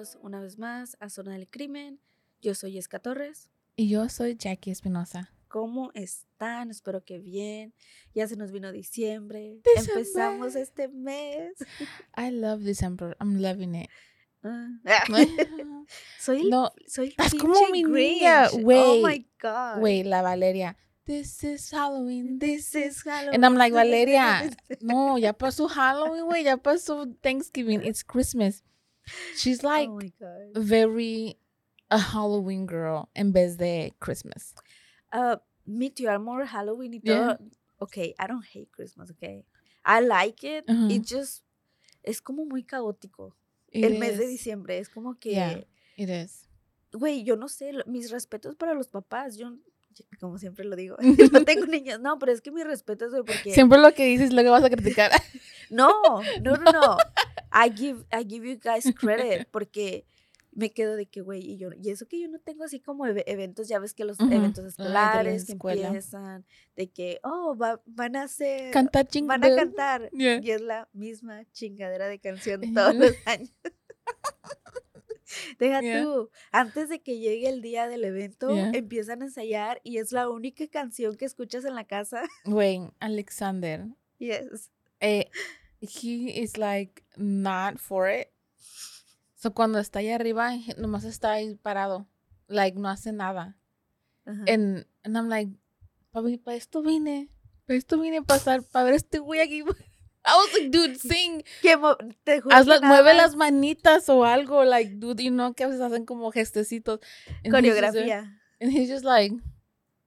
Bienvenidos una vez más a Zona del Crimen. Yo soy Jessica Torres. Y yo soy Jackie Espinosa. ¿Cómo están? Espero que bien. Ya se nos vino diciembre. Diciembre. Empezamos este mes. I love December. I'm loving it. Ah. soy el, no, soy el como mi niña, güey. Oh my God. wait, la Valeria. This is Halloween. This is Halloween. And I'm like, Valeria, no, ya pasó Halloween, güey. Ya pasó Thanksgiving. It's Christmas. She's like oh my God. very a Halloween girl en vez de Christmas. Uh, me too. I'm more Halloween y Yeah. todo. Okay, I don't hate Christmas, okay? I like it. Ujú. It just es como muy caótico. It el mes de diciembre es como que, Yeah. It is. güey, yo no sé, mis respetos para los papás. Yo, como siempre lo digo, no tengo niños. No, pero es que mis respetos, güey, porque Siempre lo que dices lo que vas a criticar. no, no, no, no. I give, I give you guys credit porque me quedo de que, güey, y yo, y eso que yo no tengo así como eve- eventos, ya ves que los eventos escolares que empiezan, de que, oh, va- van a hacer, Cantar van a cantar. Yeah. Y es la misma chingadera de canción todos los años. Deja Yeah. tú, antes de que llegue el día del evento, Yeah. empiezan a ensayar y es la única canción que escuchas en la casa. Güey, Alexander. Yes. Eh, he is like not for it. So cuando está ahí arriba, nomás está ahí parado. Like no hace nada. Ajá. And, and I'm like, papi, para esto vine. Para esto vine a pasar, para ver a este güey aquí. I was like, dude, sing. Que te Haz nada mueve las manitas o algo. Like, dude, you know, que a veces hacen como gestecitos. And he's just coreografía. And he's just like,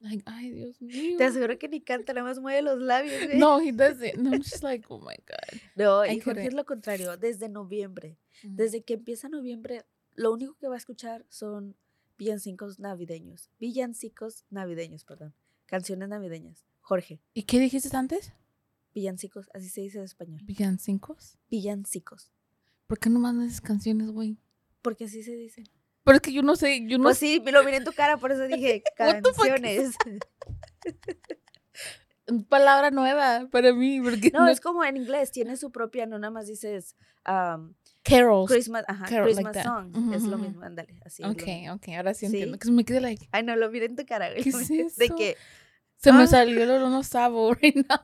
like, ay, Dios mío. Te aseguro que ni canta, nada más mueve los labios. güey. No, he doesn't. No, I'm just like, oh my God. No, y Jorge es lo contrario, desde noviembre. Mm. Desde que empieza noviembre, lo único que va a escuchar son villancicos navideños. Villancicos navideños, perdón. Canciones navideñas. Jorge, ¿Y qué dijiste antes? villancicos, así se dice en español. Villancicos. Villancicos. ¿Por qué no mandas esas canciones, güey? Porque así se dice. Pero es que yo no sé, yo no Pues sí, me lo miré en tu cara, por eso dije canciones. Palabra nueva para mí, porque No, es como en inglés, tiene su propia, no nada más dices um, carols. Christmas, ajá, Carol, like Christmas that. song. Ujú, Es lo mismo, ándale, así. lo Ok, ok, ahora sí Sí. entiendo. Que me quedé like, Ay, no, lo miré en tu cara, güey. ¿Qué es De eso? que, se me Ah. salió el no sabo right now.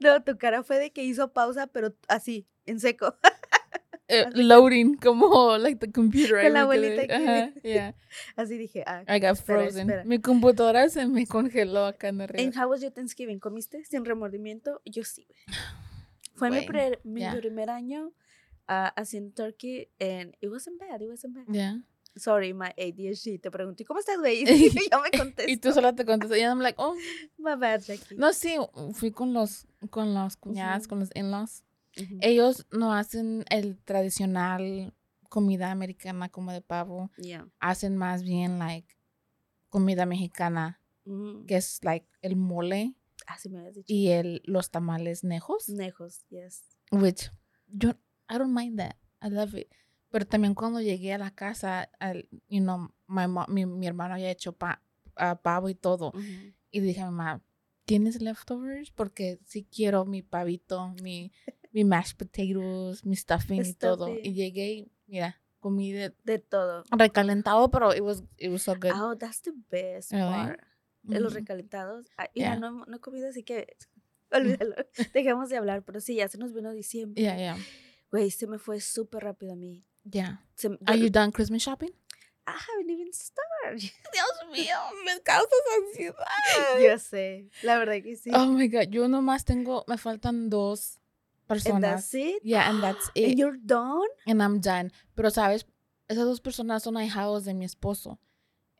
no, tu cara fue de que hizo pausa, pero así, en seco. Eh, loading, como like the computer. Con la abuelita que- Ajá, yeah. Así dije, ah. I got Espera, frozen. espera. Mi computadora se me congeló acá en arriba. En How Was Your Thanksgiving, ¿comiste sin remordimiento? Yo sí, güey. Fue mi, Güey, pre- mi primer año ah, haciendo turkey and it wasn't bad, it wasn't bad. Yeah. Sorry, my ADHD. Te pregunté, ¿cómo estás, güey? Y yo me contesté. Y tú sola te contestas. Y I'm like, oh, My bad, Jackie. No, sí, fui con los, con las cuñadas, Ujú. con los in-laws. Ellos no hacen el tradicional comida americana como de pavo. Yeah. Hacen más bien, like, comida mexicana, Mm. que es, like, el mole Ah, sí me dicho. y el, los tamales nejos. Nejos, yes. Which, yo, I don't mind that. I love it. Pero también cuando llegué a la casa, al, you know, my mo- mi, mi hermano había hecho pa- ah, pavo y todo. Y dije a mi mamá, ¿tienes leftovers? Porque sí quiero mi pavito, mi, mi mashed potatoes, mi stuffing y todo. Y Stuffing. llegué y mira, comí de De todo. recalentado, pero it was, it was so good. Oh, that's the best part. De los Ujú. recalentados. Ah, Yeah. no, hemo- no he comido, así que olvídalo. Dejemos de hablar. Pero sí, ya se nos vino diciembre. Yeah, yeah, Güey, se me fue súper rápido a mí. yeah. Se Are yo- you done Christmas shopping? I haven't even started. Dios mío, me causas ansiedad. Yo sé. La verdad que sí. Oh my god, yo nomás tengo, me faltan dos And personas. that's it. Yeah, and that's And it. you're done. And I'm done. Pero sabes, esas dos personas son ahijados de mi esposo.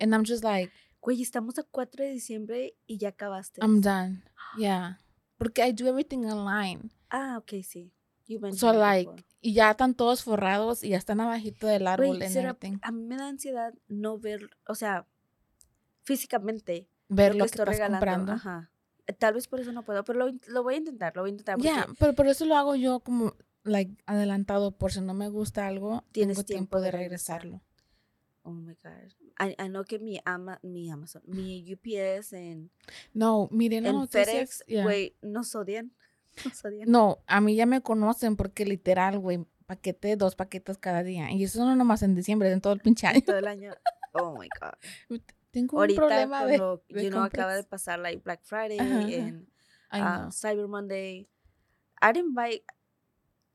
And I'm just like, Güey, estamos a 4 de diciembre y ya acabaste. I'm done. Yeah. Porque I do everything online. Ah, ok, sí. You So like, before. y ya están todos forrados y ya están abajito del árbol Güey, and everything. a mí me da ansiedad no ver, o sea, físicamente Ver lo lo que que estoy estás regalando. comprando. Ajá. Tal vez por eso no puedo, pero lo, lo voy a intentar, lo voy a intentar. Ya, pero por eso lo hago yo como like adelantado por si no me gusta algo, Tienes tengo tiempo tiempo de regresarlo. Oh my God. I, I know que mi, ama, mi Amazon, mi UPS en, No, miren en. FedEx, yeah. güey, nos odian. Nos odian. No, a mí ya me conocen porque literal, güey, paquete, dos paquetes cada día. Y eso no nomás en diciembre, en todo el pinche año. Todo el año. Oh my God. Tengo un Ahorita, problema de, cuando, de you know, acaba de pasar like Black Friday Ajá, and uh, know. Cyber Monday. I didn't buy.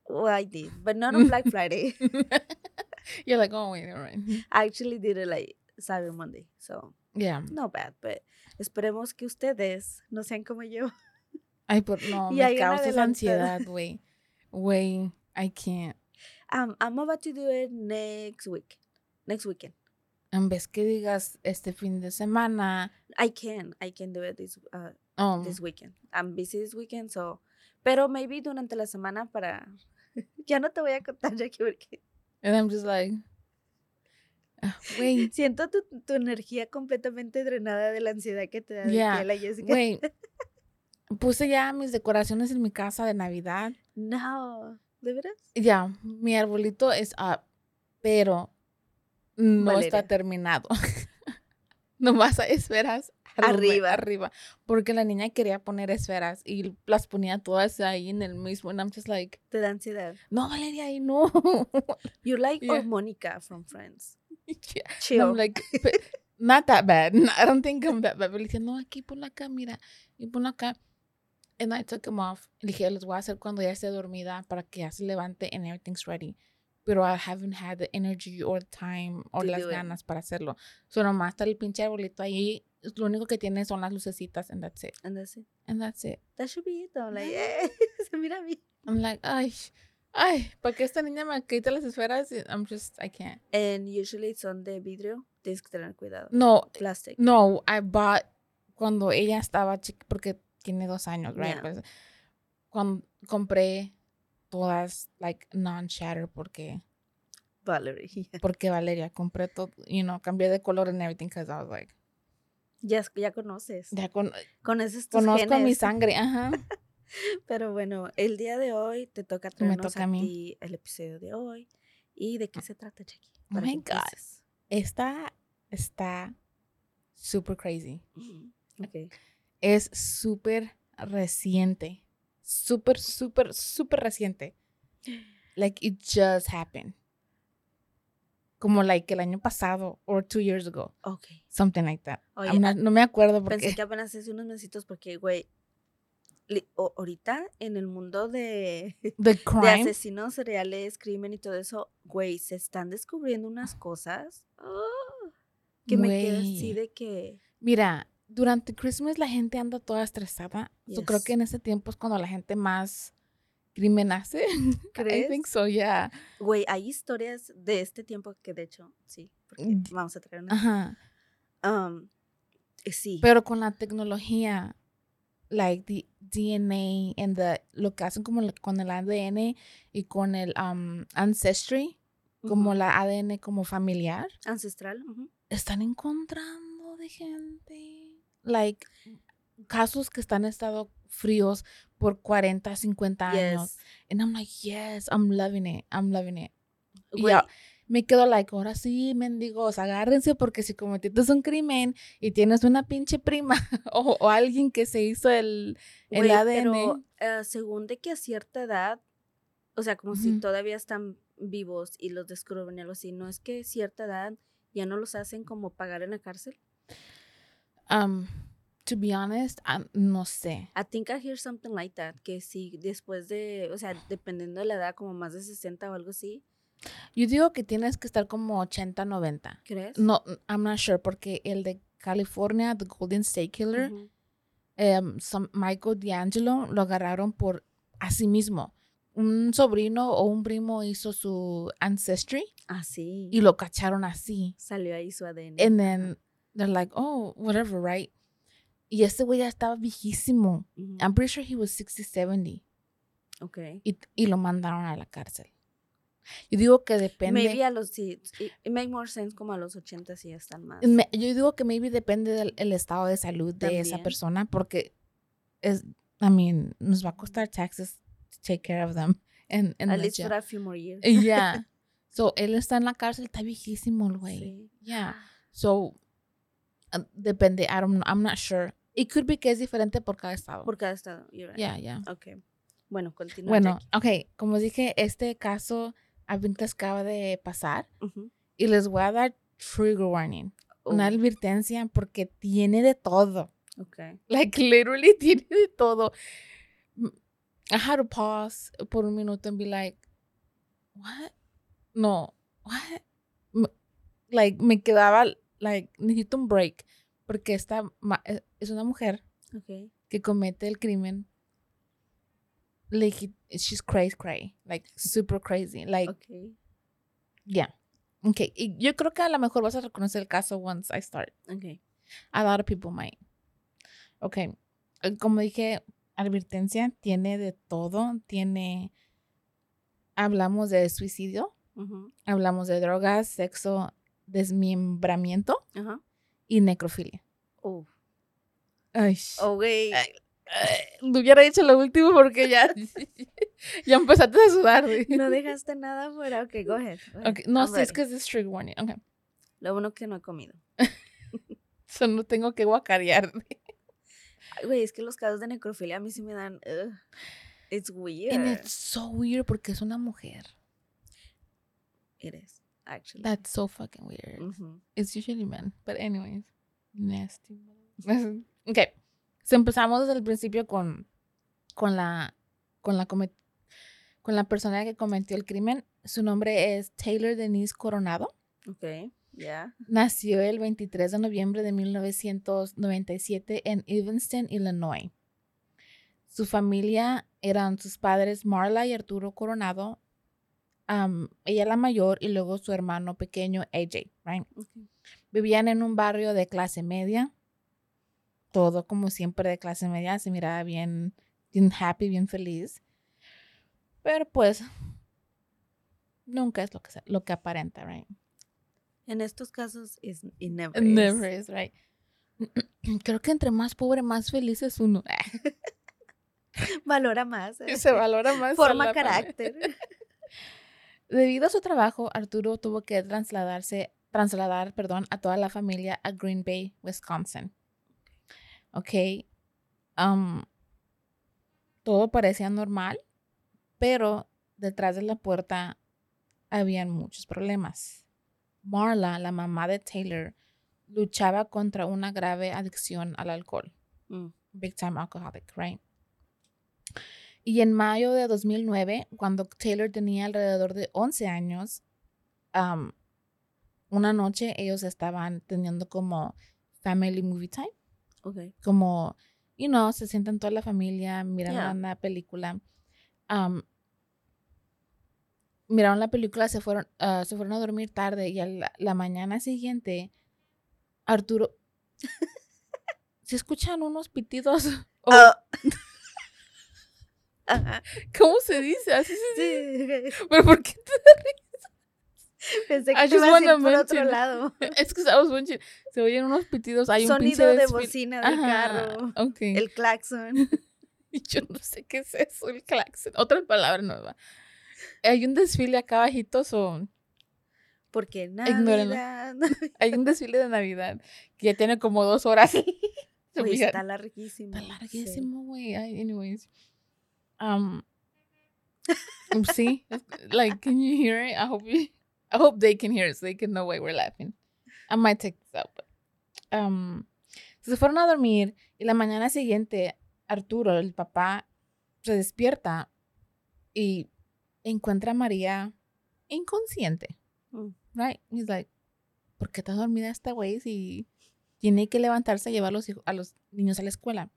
Well, I did, but not on Black Friday. You're like, oh, wait, all right. I actually did it like Cyber Monday, so Yeah. no bad. But esperemos que ustedes no sean como yo. Ay, por, no, Y me causas adelantado. ansiedad, güey. Güey, I can't. Um, I'm about to do it next week, next weekend. En vez que digas este fin de semana, I can, I can do it this uh, this weekend. I'm busy this weekend, so. Pero maybe durante la semana para. ya no te voy a contar, Jackie, porque and I'm just like, ah, güey, siento tu, tu energía completamente drenada de la ansiedad que te da Yeah, la Jessica. güey. Puse ya mis decoraciones en mi casa de Navidad. No, ¿de veras? Ya, mi arbolito es up, pero no está terminado. Nomás hay esferas Arriba. arriba. Porque la niña quería poner esferas y las ponía todas ahí en el mismo. And I'm just like, Te da ansiedad. no, Valeria, ahí no. You're like Yeah. oh, Monica from Friends. Yeah. Chill. I'm like, "But not that bad. I don't think I'm that bad. Pero le dije, no, aquí ponla acá, mira. Y ponla acá. And I took them off. Le dije, los voy a hacer cuando ya esté dormida para que ya se levante and everything's ready. Pero I haven't had the energy or time or To las do it. ganas para hacerlo. So nomás está el pinche arbolito ahí. Lo único que tiene son las lucecitas and that's it. And that's it. And that's it. That should be it though. Like, eh, se mira a mí. I'm like, ay, ay, ¿para qué esta niña me quita las esferas? I'm just, I can't. And usually son de vidrio. Tienes que tener cuidado. No, Plastic. No, I bought cuando ella estaba chica, porque tiene dos años, right? Yeah. Pues, cuando compré todas, like, non-shatter, porque, Valerie. porque Valeria, compré todo, you know, cambié de color and everything, because I was like, Ya, ya conoces. ya con- Conoces tus conozco mi sangre, ajá. Pero bueno, el día de hoy te toca Me traernos toca a mí. ti el episodio de hoy. ¿Y de qué se trata, Jackie? Oh my God. Esta está super crazy. Mm, Ok. Es súper reciente. Súper, súper, súper reciente. Like, it just happened. Como, like, el año pasado, or two years ago. Ok. Something like that. Oye, not- no me acuerdo porque. Pensé que apenas hace unos meses porque, güey, ahorita en el mundo de, The de asesinos seriales, crimen y todo eso, güey, se están descubriendo unas cosas ah, que me quedo así de que... Mira, durante Christmas la gente anda toda estresada. Yo creo Yes. que en ese tiempo es cuando la gente más crimen hace. I think ¿Crees? so, yeah. Güey, hay historias de este tiempo que de hecho, sí, porque Mm, vamos a traer una. Ajá. Um, eh, sí. Pero con la tecnología, like the DNA and the, lo que hacen como con el ADN y con el um, ancestry, como la ADN como familiar, Ancestral. están encontrando de gente. Like, casos que están estado fríos por 40, 50 años. Yes. And I'm like, yes, I'm loving it. I'm loving it. Y Güey, ya- me quedo like, ahora sí, mendigos, agárrense porque si cometiste un crimen y tienes una pinche prima o, o alguien que se hizo el, el ADN. Pero eh, según de que a cierta edad, o sea, como si todavía están vivos y los descubren algo así, ¿no es que cierta edad ya no los hacen como pagar en la cárcel? Um, to be honest, um, no sé. I think I hear something like that, que si después de, o sea, dependiendo de la edad, como más de 60 o algo así, Yo digo que tienes que estar como 80, 90. ¿crees? No, I'm not sure, porque el de California, The Golden State Killer, Ujú. em, some- Michael D'Angelo lo agarraron por a sí mismo. Un sobrino o un primo hizo su ancestry Ah, sí. y lo cacharon así. Salió ahí su ADN. And then they're like, oh, whatever, right? Y este güey ya estaba viejísimo. Ujú. I'm pretty sure he was 60, 70. Ok. Y, y lo mandaron a la cárcel. Yo digo que depende. Maybe a los, sí, it, it make more sense como a los 80 sí están más. me- yo digo que maybe depende del el estado de salud de esa También. persona porque es, I mean, nos va a costar taxes to take care of them. And, and At least for a few more years. Yeah. So, él está en la cárcel, está viejísimo el güey. Sí. Yeah. So, depende, I don't know, I'm not sure. It could be que es diferente por cada estado. Por cada estado. you're right. Yeah, yeah. Ok. Bueno, continúa. Bueno, Jackie. ok, como dije, este caso apenas acaba de pasar Ujú. y les voy a dar trigger warning, una Oh, advertencia porque tiene de todo. ok. Like, literally tiene de todo. I had to pause por un minuto and be like, what? No, what? Like, me quedaba, like, necesito un break porque esta eh, es una mujer Ok. que comete el crimen. Like, she's crazy, crazy, like, super crazy. Like, yeah. Okay, y yo creo que a lo mejor vas a reconocer el caso once I start. Ok. A lot of people might. Okay. eh, Como dije, advertencia tiene de todo. Tiene. Hablamos de suicidio, hablamos de drogas, sexo, desmembramiento Ajá. y necrofilia. Oh. Ay, Oh, güey. Ay, no hubiera dicho lo último porque ya, ya empezaste a sudar. güey. No dejaste nada fuera. Ok, go ahead. go ahead. Okay, No, sí, es que es trigger warning. Okay. Lo bueno que no he comido. So no tengo que guacarear. Güey, es que los casos de necrofilia a mí sí me dan. It's weird. And it's so weird porque es una mujer. Is, actually. That's so fucking weird. It's usually men. But anyways. Nasty. ok. So empezamos desde el principio con, con la con la come- con la persona que cometió el crimen. Su nombre es Taylor Denise Coronado. Ok, ya. Nació el 23 de noviembre de 1997 en Evanston, Illinois. Su familia eran sus padres Marla y Arturo Coronado, am, ella la mayor y luego su hermano pequeño AJ, right? Vivían en un barrio de clase media, todo como siempre de clase media, se miraba bien, bien happy, bien feliz. Pero pues nunca es lo que, lo que aparenta, right? En estos casos, is, it never, Never is. is, right. Creo que entre más pobre, más feliz es uno. Valora más. eh. Se valora más. Forma carácter. Debido a su trabajo, Arturo tuvo que trasladarse, trasladar, perdón, a toda la familia a Green Bay, Wisconsin. Ok. um, todo parecía normal, pero detrás de la puerta habían muchos problemas. Marla, la mamá de Taylor, luchaba contra una grave adicción al alcohol. Mm, big time alcoholic, right? Y en mayo de 2009, cuando Taylor tenía alrededor de 11 años, um, una noche ellos estaban teniendo como family movie time, ok. como, you know, se sientan toda la familia, miran Yeah. una película. Um, miraron la película, se fueron, ah, se fueron a dormir tarde y a la, la mañana siguiente, Arturo, ¿se escuchan unos pitidos? O- Ah. ¿Cómo se dice? Así se dice. Sí. ¿Pero por qué? te- Pensé I que te just ibas a ir por otro lado. Es que sabes, Bunchi, se oyen unos pitidos. Hay un Sonido de desfile- bocina del carro. Ok. El claxon. Y Yo no sé qué es eso, el claxon. Otra palabra nueva. Hay un desfile acá bajito, so, Porque. Navidad. hay un desfile de Navidad que ya tiene como dos horas. Fijan. está larguísimo. Está larguísimo, güey. Ay, Anyways. Um, Mm, See, like, can you hear it? I hope you, I hope they can hear it so they can know why we're laughing. I might take this out. But, um, se fueron a dormir y la mañana siguiente Arturo, el papá, se despierta y encuentra a María inconsciente. Mm. Right? He's like, ¿por qué está dormida esta güey si tiene que levantarse a llevar a los, hijos- a los niños a la escuela?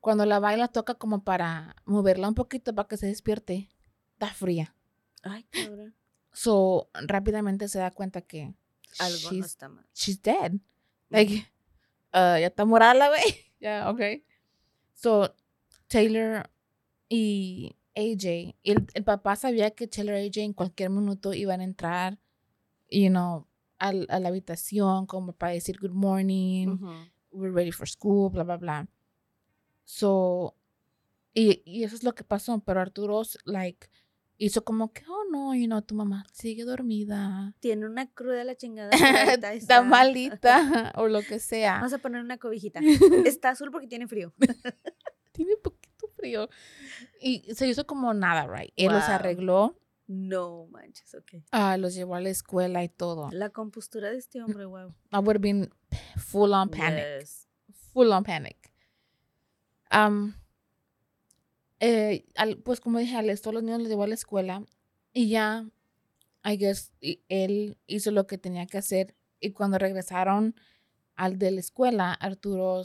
Cuando la baila toca como para moverla un poquito para que se despierte, está fría. Ay, cabrón. So, rápidamente se da cuenta que Algo no she's, está mal. she's dead. Like, uh, ya está morada la güey. Ya, okay. So, Taylor y AJ, y el, el papá sabía que Taylor y AJ en cualquier minuto iban a entrar, you know, al- a, la habitación como para decir good morning, we're ready for school, bla, bla, bla. So, y, y eso es lo que pasó, pero Arturo, like, hizo como que, oh no, you know, tu mamá sigue dormida. Tiene una cruda la chingada. Está malita o lo que sea. Vamos a poner una cobijita. Está azul porque tiene frío. Tiene poquito frío. Y se hizo como nada, right? Él los arregló, No manches, ok. ah, los llevó a la escuela y todo. La compostura de este hombre, wow. I would have been full on panic. Yes. Full on panic. Um, eh, al- pues como dije, a todos los niños los llevó a la escuela y ya, I guess, y- él hizo lo que tenía que hacer. Y cuando regresaron al de la escuela, Arturo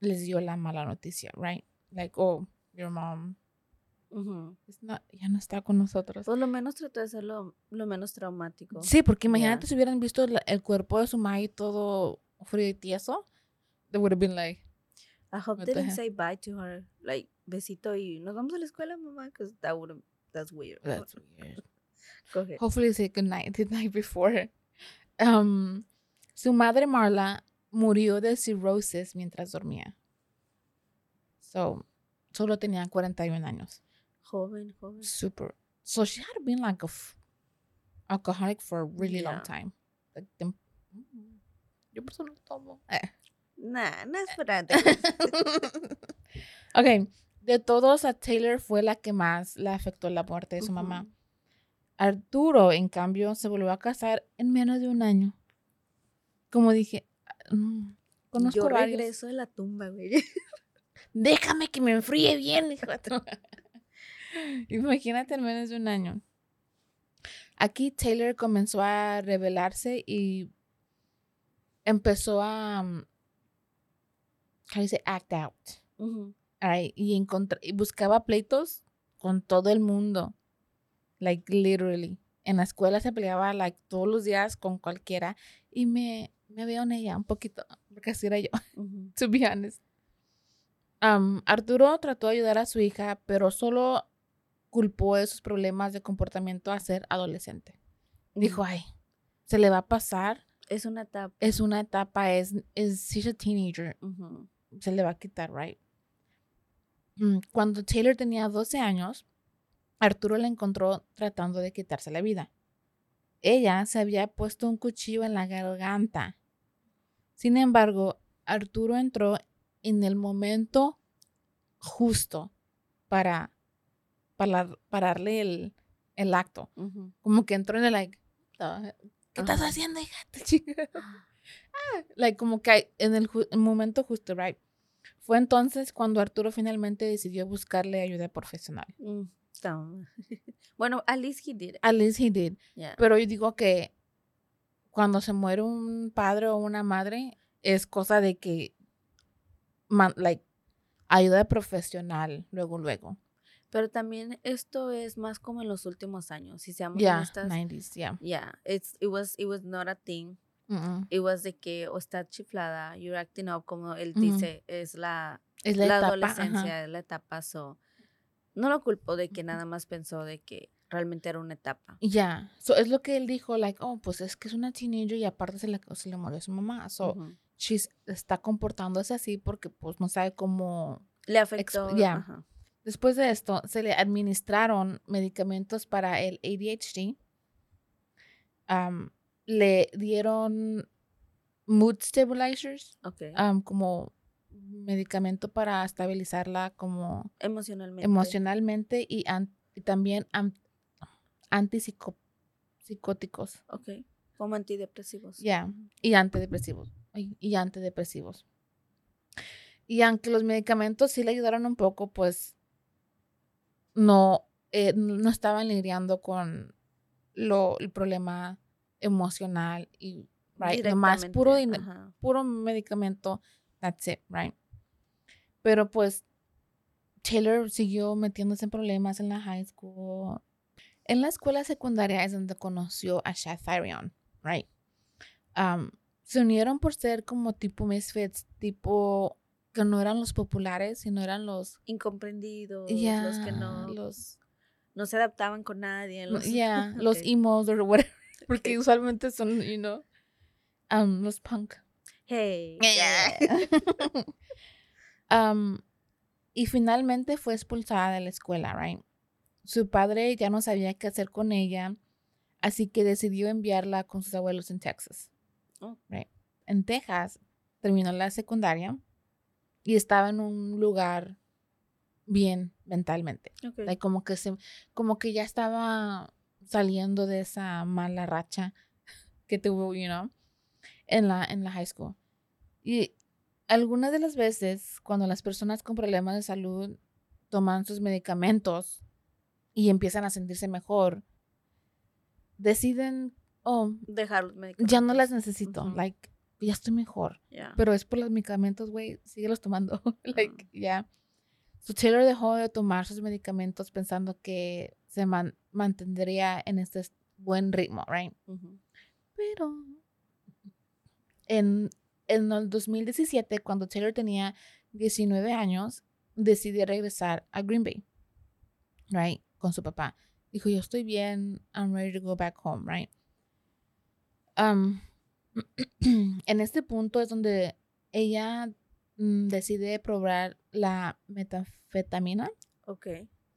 les dio la mala noticia, right? Like, oh, your mom not- ya no está con nosotros. Por lo menos trató de ser lo, lo menos traumático. Sí, porque imagínate si hubieran visto el cuerpo de su madre todo frío y tieso. They would have been like, I hope they the didn't say bye to her. Like, besito y nos vamos a la escuela, mamá, because that would that's weird. that's weird. Go ahead. Hopefully say good night the night before. Um, su madre Marla murió de cirrosis mientras dormía. So, solo tenía 41 años. Joven, joven. Super. So she had been like a f- alcoholic for a really long time. Like, tem- yo por eso no tomo. Eh. Nah, no es para ok, de todos a Taylor fue la que más le afectó la muerte de su mamá. Arturo, en cambio, se volvió a casar en menos de un año. Como dije, mm, conozco Yo varios. regreso de la tumba, güey. Déjame que me enfríe bien, hijo Imagínate en menos de un año. Aquí Taylor comenzó a rebelarse y empezó a, you say, act out. Ujú. Alright, y, y buscaba pleitos con todo el mundo. Like, literally. En la escuela se peleaba, like, todos los días con cualquiera. Y me, me veo en ella un poquito, porque así era yo, Ujú. to be honest. Um, Arturo trató de ayudar a su hija, pero solo culpó de sus problemas de comportamiento a ser adolescente. Dijo, ay, se le va a pasar. Es una etapa. Es una etapa, es, es she's a teenager Ujú. Se le va a quitar, right? Mm, Cuando Taylor tenía 12 años, Arturo la encontró tratando de quitarse la vida. Ella se había puesto un cuchillo en la garganta. Sin embargo, Arturo entró en el momento justo para, para pararle el, el acto. Como que entró en el like, "Ah, ¿qué estás haciendo, hija? de chingada?" Ah, like como que en el, ju- momento justo, right? Fue entonces cuando Arturo finalmente decidió buscarle ayuda profesional. Mm, bueno, at least he did. At least he did. Yeah. Pero yo digo que cuando se muere un padre o una madre, es cosa de que, man- like, ayuda profesional luego, luego. Pero también esto es más como en los últimos años. Si seamos Yeah, honestas. 90s, yeah. Yeah, it's it was it was not a thing. Mm-mm. It was de que o está chiflada, you're acting up como él dice, es la, Es la, la, etapa, ajá. adolescencia, es la etapa. So, no lo culpo de que nada más pensó de que realmente era una etapa. Ya, so es lo que él dijo, like, oh, pues es que es una teenager y aparte se le, se le murió su mamá. So, Ujú. she's, está comportándose así porque pues no sabe cómo Le afectó. ya. Después de esto, se le administraron medicamentos para el ADHD. Am, le dieron mood stabilizers, Ok. am, como medicamento para estabilizarla como Emocionalmente. emocionalmente y an- y también an- antipsicóticos. Ok. Como antidepresivos. Ya, y antidepresivos. ay, Y antidepresivos. Y aunque los medicamentos sí le ayudaron un poco, pues no, eh, no estaban lidiando con lo, el problema emocional y right, nomás puro, puro medicamento, that's it, right? Pero pues Taylor siguió metiéndose en problemas en la high school. En la escuela secundaria es donde conoció a Shad right? Um, se unieron por ser como tipo misfits, tipo que no eran los populares, sino eran los Incomprendidos, ya los que no, los no se adaptaban con nadie. Los, yeah, los Ok. emos or whatever, porque usualmente son, you know, um, los punk. Hey. Um, y finalmente fue expulsada de la escuela, right? Su padre ya no sabía qué hacer con ella, así que decidió enviarla con sus abuelos en Texas. Oh. Right. En Texas terminó la secundaria y estaba en un lugar bien mentalmente. Ok. Like, como que se, como que ya estaba saliendo de esa mala racha que tuvo, you know, en la, en la high school. Y algunas de las veces, cuando las personas con problemas de salud toman sus medicamentos y empiezan a sentirse mejor, deciden, oh, Dejar los medicamentos. ya no las necesito, Ujú. like, ya estoy mejor. Ya. Pero es por los medicamentos, güey, síguelos tomando. like, ya. So Taylor dejó de tomar sus medicamentos pensando que se man- mantendría en este buen ritmo, right? Pero en, en el 2017, cuando Taylor tenía 19 años, decidió regresar a Green Bay, right? Con su papá. Dijo, yo estoy bien, I'm ready to go back home, right? Um, en este punto es donde ella mm, decide probar la metanfetamina. Ok.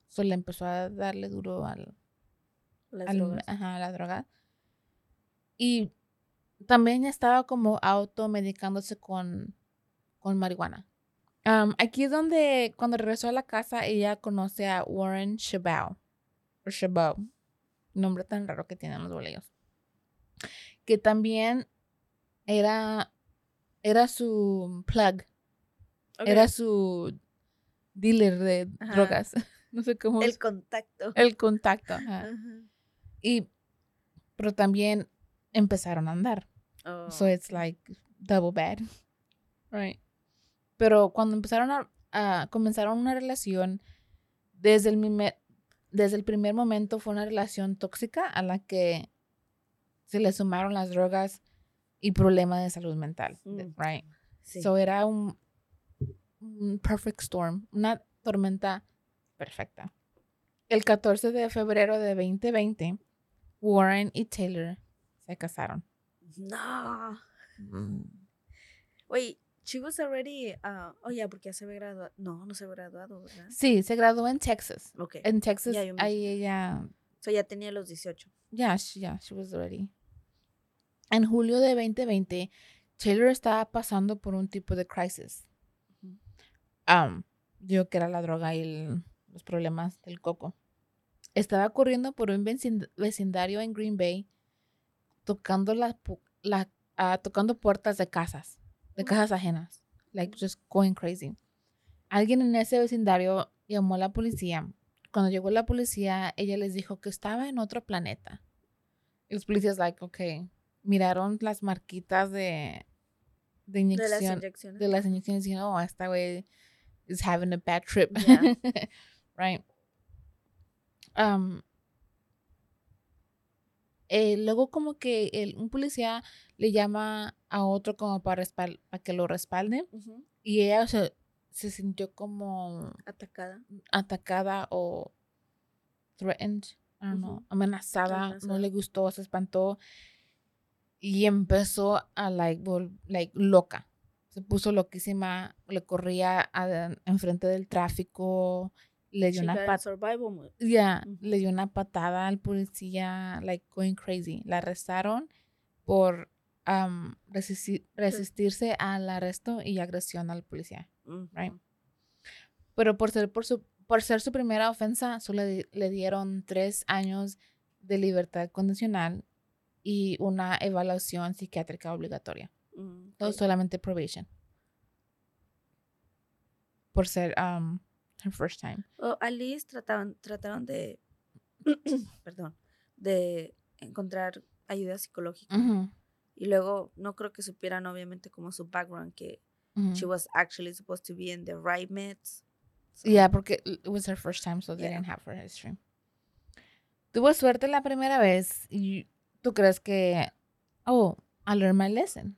So le empezó a darle duro al, Las al- drogas. ajá, la droga. Y también estaba como automedicándose con, con marihuana. Am, aquí es donde, cuando regresó a la casa, ella conoce a Warren Chabot. O Chabot. Nombre tan raro que tienen los boleos. Que también era, era su plug. Era su dealer de Ajá. drogas. No sé cómo. el es- contacto. el contacto. ajá. Ajá. Y, pero también empezaron a andar. So Oh. it's like double bad. Right. Pero cuando empezaron a, a- comenzaron una relación, desde el, mime- desde el primer momento fue una relación tóxica a la que se le sumaron las drogas y problemas de salud mental. Mm. Right. Sí. So era un, un perfect storm, una tormenta perfecta. El 14 de febrero de 2020, Warren y Taylor se casaron. no. Wait, she was already. Uh, oh, ya, porque ya se había graduado. No, no se había graduado, ¿verdad? Sí, se graduó en Texas. Ok. En Texas, yo me- ahí ella, So ya tenía los 18. yeah, she, yeah, she was ready. En julio de 2020, Taylor estaba pasando por un tipo de crisis. Um, digo que era la droga y el- los problemas del coco. Estaba corriendo por un vecin- vecindario en Green Bay, tocando la, ah, tocando puertas de casas, de casas ajenas, like just going crazy. Alguien en ese vecindario llamó a la policía. Cuando llegó la policía, ella les dijo que estaba en otro planeta. Y los policías like, okay, miraron las marquitas de de De las inyección inyecciones. de las inyecciones y oh, esta güey is having a bad trip. Yeah. right. Um, eh, luego como que el, un policía le llama a otro como para, respal- para que lo respalde y ella se, se sintió como Atacada. atacada o threatened, I don't know, Ujú. amenazada, no le gustó, se espantó y empezó a like, loca. Se puso loquísima, le corría a- enfrente del tráfico, le dio She una got in pat- survival mode. ya, Ujú. le dio una patada al policía, like going crazy. La arrestaron por resisti- resistirse al arresto y agresión al policía. Right. pero por ser por su por ser su primera ofensa, solo le, le dieron tres años de libertad condicional y una evaluación psiquiátrica obligatoria. Mm, No solamente probation. Por ser um, her first time. O a Liz trataron, de, perdón, de encontrar ayuda psicológica. Y luego no creo que supieran obviamente como su background, que she was actually supposed to be in the right meds. So, Yeah, porque it was her first time, so they Yeah. didn't have her history. Tuvo suerte la primera vez y tú crees que, oh, I learned my lesson.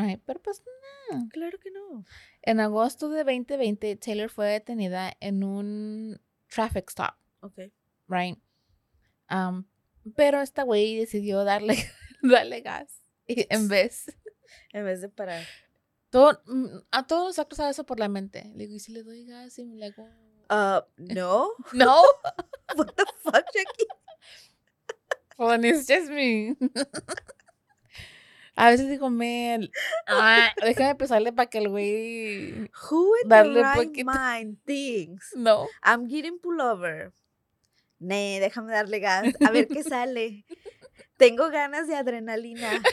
Right? Pero pues no. Claro que no. En agosto de 2020, Taylor fue detenida en un traffic stop, Ok. right? Um, pero esta güey decidió darle, darle gas y en vez. En vez de parar. Todo, mm, a todos nos ha cruzado eso por la mente. Le digo, ¿y si le doy gas y le hago...? Uh, no. No, What the fuck, Jackie? well, it's just me. A veces digo, man, ah, déjame empezarle para que el güey... Who in Darle the right mind thinks No. I'm getting pullover? Nee, déjame darle gas. A ver qué sale. Tengo ganas de adrenalina.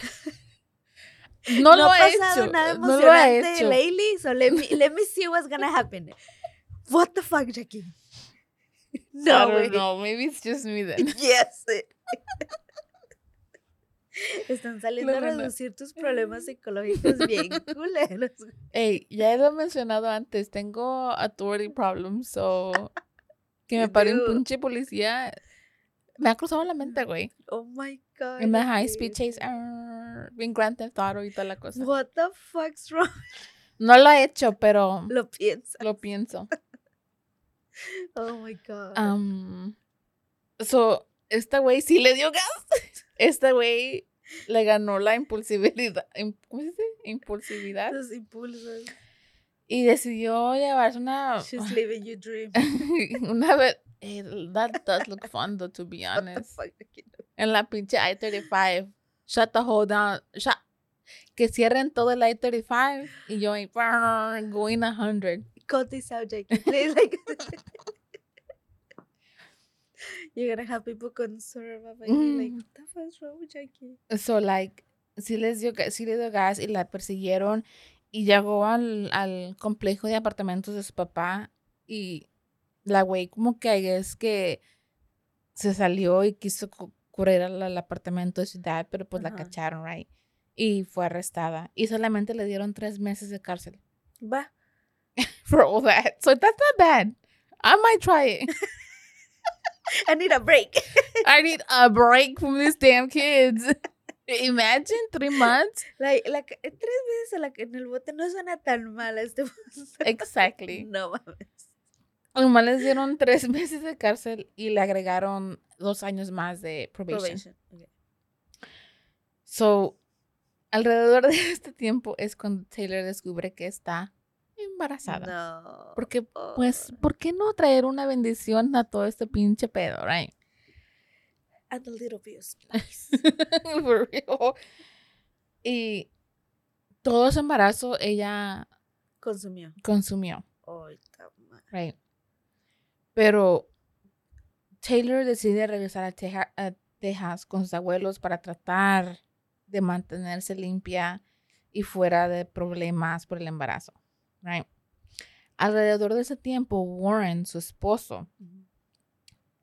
No, lo ha pasado hecho. nada no lo emocionante hecho. lately, so let me, let me see what's gonna happen. What the fuck, Jackie? I No, don't way. know. Maybe it's just me then. Yes. Están saliendo a No, no, no. reducir tus problemas psicológicos bien culeros. Ey, ya lo he mencionado antes. Tengo authority problems, so... Que me pare un pinche policía... Me ha cruzado la mente, güey. Oh my god. En la high speed chase. arr, Bien Grand Theft Auto y toda la cosa. What the fuck's wrong? No lo he hecho, pero Lo piensa. lo pienso. Oh my god. Um, so, esta güey sí le dio gas. Esta güey le ganó la impulsividad. im- ¿Cómo se dice? Impulsividad. Tus impulsos. Y decidió llevarse una. She's living your dream. una vez. eh, that does look fun, though, to be What the honest. fuck? En la pinche I-35. Shut the whole down. Shut. Que cierren todo el I-35 y yo going 100. Cut this out, Jackie. Please, like. You're gonna have people concerned about you, like, Mm. what the fuck's wrong with Jackie? So, like, sí les dio, sí le dio gas y la persiguieron y llegó al, al complejo de apartamentos de su papá y la güey como que es que se salió y quiso correr al, al apartamento de su dad, pero pues la cacharon, right? Y fue arrestada y solamente le dieron tres meses de cárcel Va. for all that. So that's not bad. I might try it. I need a break. I need a break from these damn kids. Imagine three months. Like, la, ca- tres veces en, la, en el bote no suena tan mal este Exactly. No mames. Nomás les dieron tres meses de cárcel y le agregaron dos años más de probation. Probation. okay. So, alrededor de este tiempo es cuando Taylor descubre que está embarazada. No. Porque, pues, Oh. ¿por qué no traer una bendición a todo este pinche pedo, right? And a little bit of spice. For real. Y todo su embarazo ella Consumió. consumió. Madre. Right. Pero Taylor decide regresar a, Teja- a Texas con sus abuelos para tratar de mantenerse limpia y fuera de problemas por el embarazo. Right. Alrededor de ese tiempo, Warren, su esposo,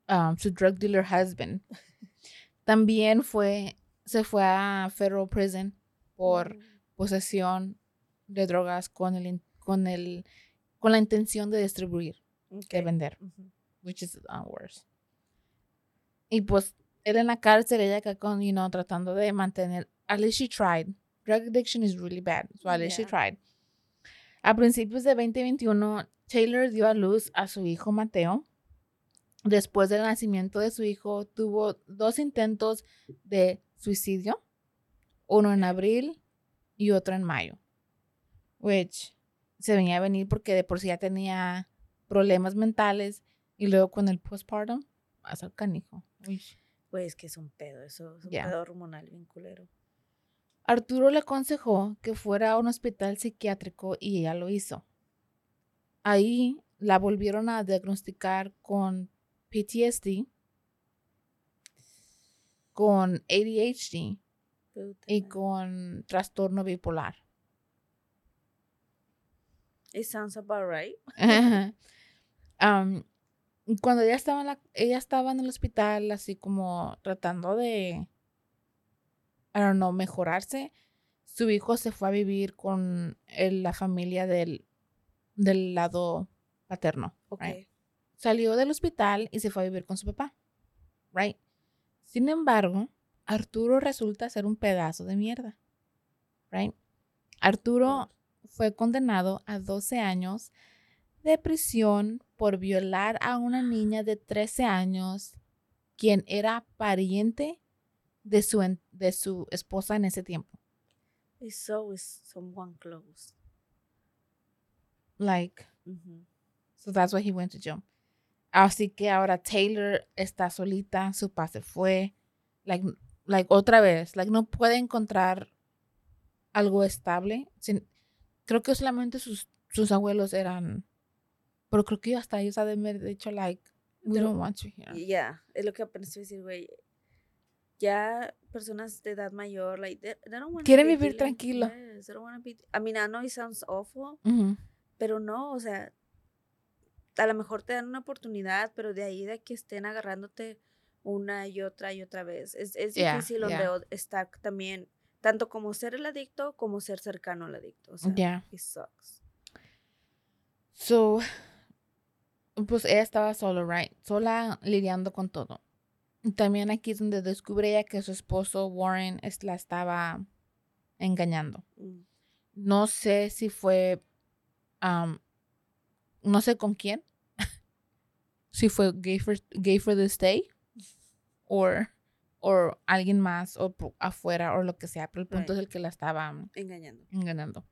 um, su drug dealer husband, también fue, se fue a federal prison por posesión de drogas con el, con el, con la intención de distribuir Mm, de vender, which is uh, worse. Y pues él en la cárcel, ella acá con, you know, tratando de mantener, at least she tried. Drug addiction is really bad, so at least she tried. A principios de 2021, Taylor dio a luz a su hijo Mateo. Después del nacimiento de su hijo, tuvo dos intentos de suicidio, uno en abril y otro en mayo, which se venía a venir porque de por sí ya tenía problemas mentales y luego con el postpartum, vas al canijo. Uy. Que es un pedo, eso es un pedo hormonal bien culero. Arturo le aconsejó que fuera a un hospital psiquiátrico y ella lo hizo. Ahí la volvieron a diagnosticar con PTSD, con ADHD Puta y con trastorno bipolar. It sounds about right. Cuando ella estaba, en la, ella estaba en el hospital, así como tratando de, I don't know, mejorarse, su hijo se fue a vivir con el- la familia del, del lado paterno. Ok. right? Salió del hospital y se fue a vivir con su papá. Right? Sin embargo, Arturo resulta ser un pedazo de mierda. Right? Arturo fue condenado a 12 años de prisión por violar a una niña de 13 años, quien era pariente de su, en- de su esposa en ese tiempo. It's always someone close. Like, so that's why he went to jail. Así que ahora Taylor está solita, su papá se fue, like, like otra vez, like no puede encontrar algo estable. Sin- creo que solamente sus, sus abuelos eran, pero creo que hasta ellos han de haber dicho like, we don't want you here. Ya, es lo que a decir, güey. Ya personas de edad mayor, like, they, they don't wanna Quieren vivir tranquilo. yes, they don't wanna be- I mean, I know it sounds awful, pero no, o sea, a lo mejor te dan una oportunidad, pero de ahí de que estén agarrándote una y otra y otra vez. Es, es Yeah, difícil donde yeah. estar también, tanto como ser el adicto como ser cercano al adicto. O sea, Yeah. it sucks. So, pues ella estaba sola, right? Sola lidiando con todo. También aquí es donde descubre ella que su esposo Warren es- la estaba engañando. Mm. No sé si fue, no sé con quién. si fue gay for, gay for the stay or, or alguien más o afuera o lo que sea. Pero el punto Right. es el que la estaba Engañando. engañando.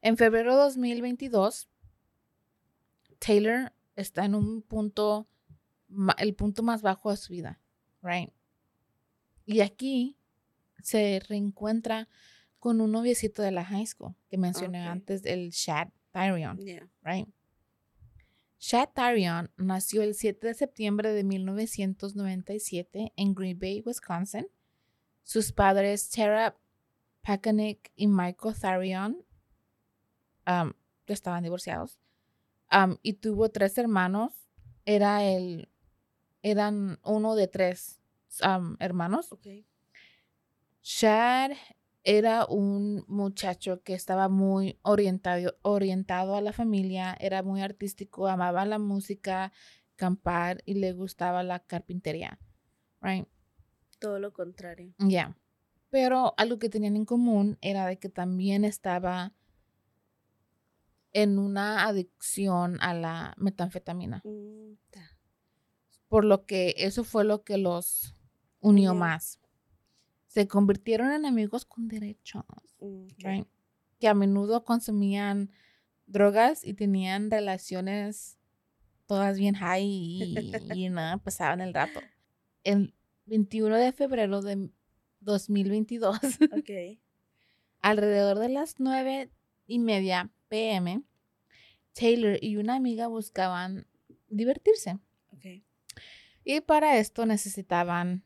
En febrero de 2022, Taylor está en un punto, el punto más bajo de su vida, right? Y aquí se reencuentra con un noviecito de la high school que mencioné antes, el Shad Tyrion, Yeah. right? Shad Tyrion nació el 7 de septiembre de 1997 en Green Bay, Wisconsin. Sus padres, Tara Pakanik y Michael Tharion, um, estaban divorciados. Um, y tuvo tres hermanos. Era el, eran uno de tres um, hermanos. Ok. Shad era un muchacho que estaba muy orientado, orientado a la familia, era muy artístico, amaba la música, campar y le gustaba la carpintería. Right? Todo lo contrario. Ya. Pero algo que tenían en común era de que también estaba en una adicción a la metanfetamina. Mm, ta. Por lo que eso fue lo que los unió más. Se convirtieron en amigos con derechos, Mm, right? Que a menudo consumían drogas y tenían relaciones todas bien high y, y nada, pasaban el rato. El 21 de febrero de 2022, Ok. alrededor de las 9 y media pm, Taylor y una amiga buscaban divertirse. Y para esto necesitaban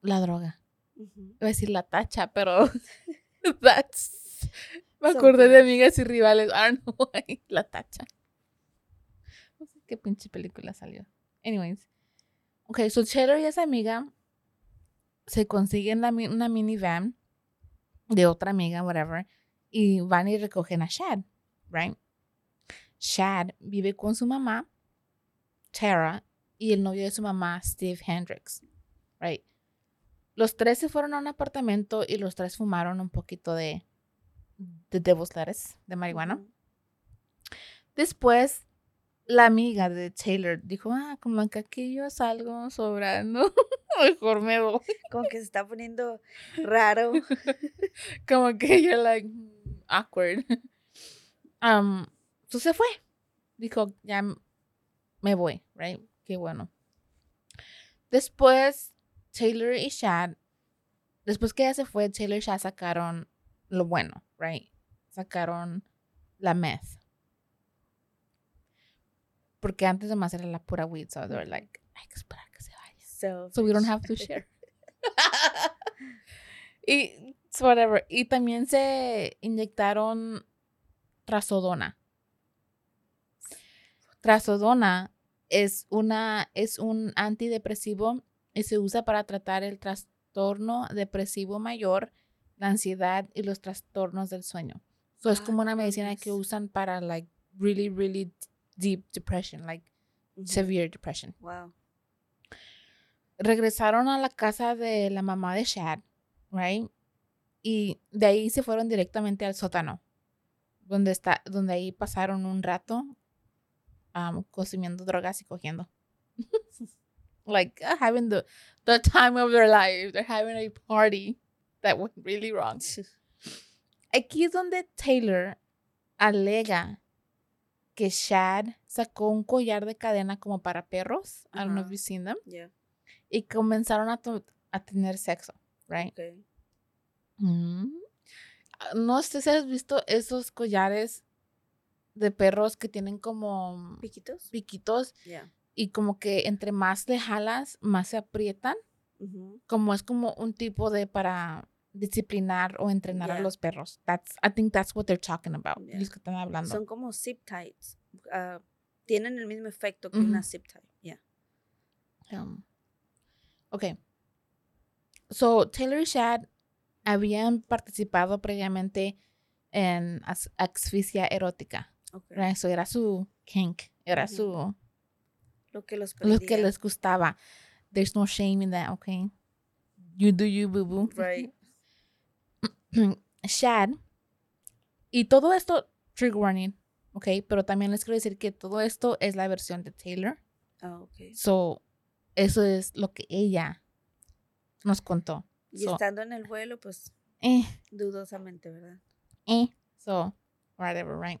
la droga. Iba a decir la tacha, pero that's... Me acordé de amigas y rivales. Ah, no, güey, la tacha. No sé qué pinche película salió. Anyways. Ok, so Taylor y esa amiga se consiguen la una minivan de otra amiga, whatever, y van y recogen a Shad, right? Shad vive con su mamá, Tara, y el novio de su mamá, Steve Hendricks, right? Los tres se fueron a un apartamento y los tres fumaron un poquito de, de Devil's Lettuce, de marihuana. Después, la amiga de Taylor dijo, ah, como que aquí yo salgo sobrando, mejor me voy. Como que se está poniendo raro. como que you're like mm, awkward. Um, so se fue. Dijo, ya me voy, right? Qué bueno. Después, Taylor y Shad, después que ella se fue, Taylor y Shad sacaron lo bueno, right? Sacaron la meth, Porque antes de más era la pura weed, so they were like, hay que esperar que se vaya. So, So we don't have to share. y so whatever. Y también se inyectaron trazodona. Trazodona es una es un antidepresivo y se usa para tratar el trastorno depresivo mayor, la ansiedad y los trastornos del sueño. So es como Ah, una medicina que usan para like really really deep depression, like severe depression Wow. regresaron a la casa de la mamá de Shad, right? Y de ahí se fueron directamente al sótano, donde está, donde ahí pasaron un rato um, consumiendo drogas y cogiendo. like uh, having the the time of their life. They're having a party that went really wrong. Aquí es donde Taylor alega que Shad sacó un collar de cadena como para perros. I don't know if you've seen them Yeah. y comenzaron a, a tener sexo, right? Okay. Mm. Ah, No sé si has visto esos collares de perros que tienen como ¿Piquitos? piquitos Yeah. y como que entre más le jalas, más se aprietan, como es como un tipo de para disciplinar o entrenar a los perros. That's I think that's what they're talking about. Yeah. Los que están hablando. Son como zip ties. Ah, tienen el mismo efecto que una zip tie. Yeah. Um, ok. So, Taylor y Shad habían participado previamente en as- asfixia erótica. Okay. right? So, era su kink, era su, Lo que los lo que prendía. les gustaba. There's no shame in that, okay? You do you, boo boo. Right. Shad. Y todo esto, trigger warning, ok? Pero también les quiero decir que todo esto es la versión de Taylor. Ah, okay. So, eso es lo que ella nos contó. Y So, estando en el vuelo, pues eh, dudosamente, ¿verdad? eh. So, whatever, right?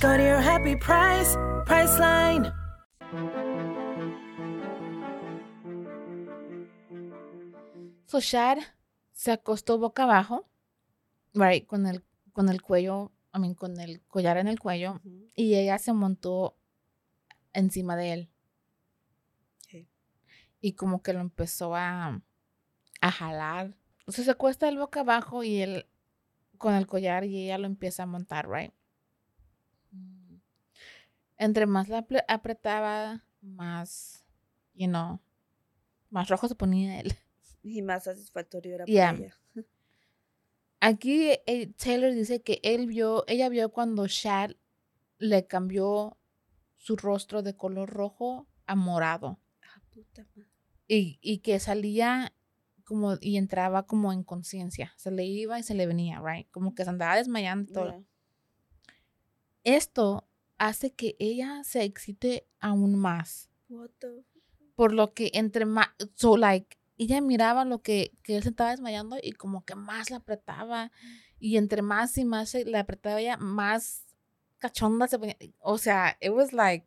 Go to your happy price, Priceline. So, Shad se acostó boca abajo, right? Con el, con el cuello, I mean, con el collar en el cuello. Y ella se montó encima de él. Y como que lo empezó a, a jalar. O sea, se acuesta él boca abajo y él con el collar y ella lo empieza a montar, right? Entre más la apre- apretaba, más, you know, más rojo se ponía él. Y más satisfactorio era Yeah. para ella. Aquí eh, Taylor dice que él vio, ella vio cuando Shad le cambió su rostro de color rojo a morado Ah, puta madre. y, y que salía como y entraba como en conciencia. Se le iba y se le venía, right? Como que se andaba desmayando y todo. Yeah. Esto hace que ella se excite aún más. What the- Por lo que entre más, so like, ella miraba lo que, que él se estaba desmayando y como que más la apretaba. Y entre más y más se le apretaba ella, más cachonda se ponía. O sea, it was like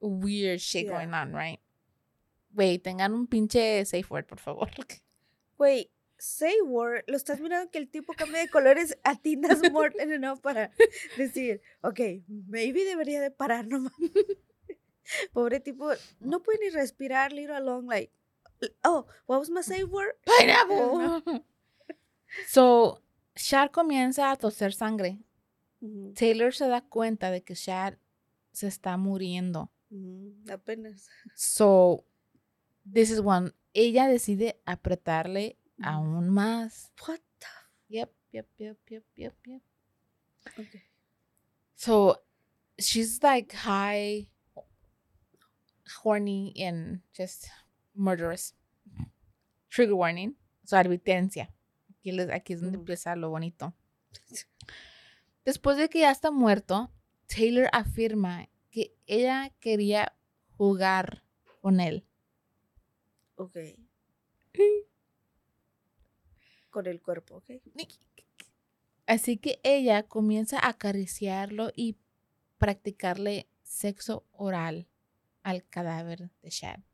weird shit Yeah. going on, right? Güey, tengan un pinche safe word, por favor. Güey, say word. Lo estás mirando que el tipo cambia de colores. Atinas more than enough para decir, ok, maybe debería de parar nomás. Pobre tipo, no puede ni respirar, little along, like, oh, what was my say word? Pineapple. so, Shad comienza a toser sangre. Taylor se da cuenta de que Shad se está muriendo. Apenas. So, this is one. Ella decide apretarle. Aún más. What the? Yep, yep, yep, yep, yep, yep. Okay. So, she's like high, horny, and just murderous. Trigger warning. So, advertencia. Aquí, les- aquí es donde empieza lo bonito. Después de que ya está muerto, Taylor afirma que ella quería jugar con él. Ok. Con el cuerpo, ok. Así que ella comienza a acariciarlo y practicarle sexo oral al cadáver de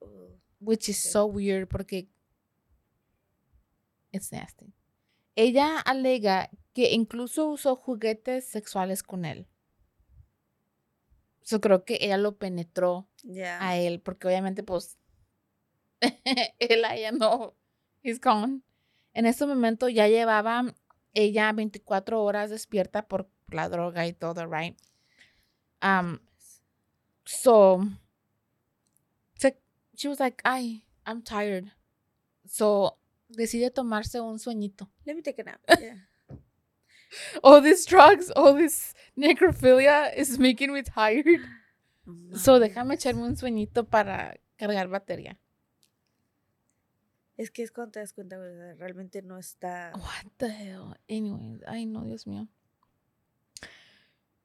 oh. Which is so weird porque it's nasty. Ella alega que incluso usó juguetes sexuales con él. Yo creo que ella lo penetró a él porque obviamente pues él a ella no, he's gone. En ese momento ya llevaba ella 24 horas despierta por la droga y todo, right? Um, so, she was like, ay, I'm tired. So, decide tomarse un sueñito. Let me take a nap. Yeah. All these drugs, all this necrophilia is making me tired. So, déjame echarme un sueñito para cargar batería. Es que es cuando te das cuenta, sea, realmente no está. What the hell? Anyway, ay no, Dios mío.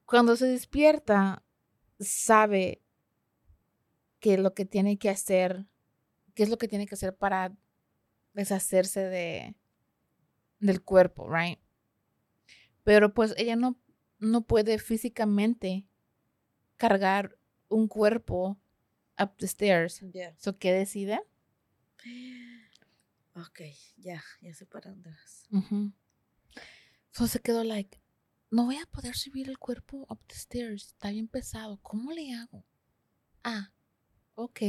Cuando se despierta, sabe que lo que tiene que hacer, qué es lo que tiene que hacer para deshacerse de del cuerpo, right? Pero pues ella no no puede físicamente cargar un cuerpo up the stairs. Ya. So, ¿qué decide? Ok, ya, ya sé para dónde vas. Ujú. So se quedó like, no voy a poder subir el cuerpo up the stairs, está bien pesado, ¿cómo le hago? Ah, ok,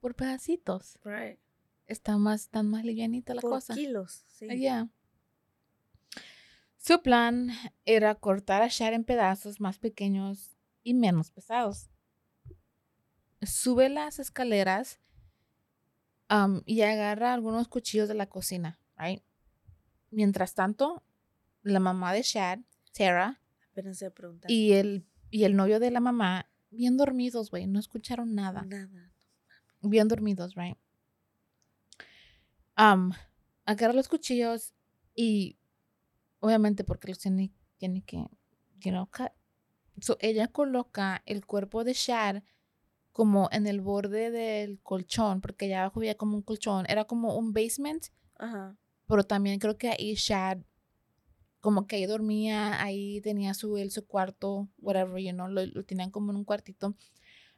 por pedacitos, Right. está más, tan más livianita la Por cosa. kilos, sí. Ah, yeah. Su plan era cortar a Shad en pedazos más pequeños y menos pesados. Sube las escaleras um, y agarra algunos cuchillos de la cocina, right? Mientras tanto, la mamá de Shad, Sarah, Apenas se preguntar. y el, y el novio de la mamá, bien dormidos, güey, no escucharon nada Nada. bien dormidos, right? Um, agarra los cuchillos y obviamente porque los tiene, tiene que, you know, cut. So ella coloca el cuerpo de Shad como en el borde del colchón, porque allá abajo había como un colchón, era como un basement, Ajá. pero también creo que ahí Shad como que ahí dormía, ahí tenía su, él, su cuarto, whatever, you know, lo, lo tenían como en un cuartito.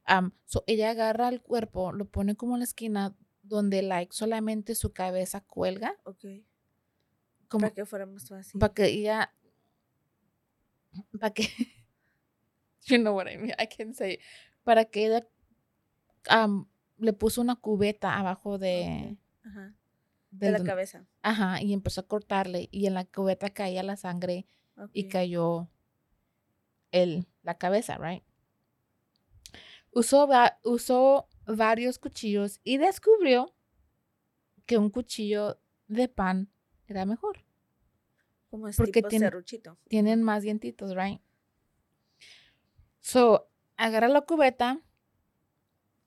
Um, so ella agarra el cuerpo, lo pone como en la esquina donde like solamente su cabeza cuelga, Ok. como Para que fuera más fácil. para que ella, para que, you know what I mean, I can say, para que ella um, le puso una cubeta abajo de. Ajá. De la cabeza. ajá, y empezó a cortarle y en la cubeta caía la sangre y cayó el, la cabeza, right? Usó, va- usó varios cuchillos y descubrió que un cuchillo de pan era mejor. Como es porque tipo tiene-. Tienen más dientitos, right? So, agarra la cubeta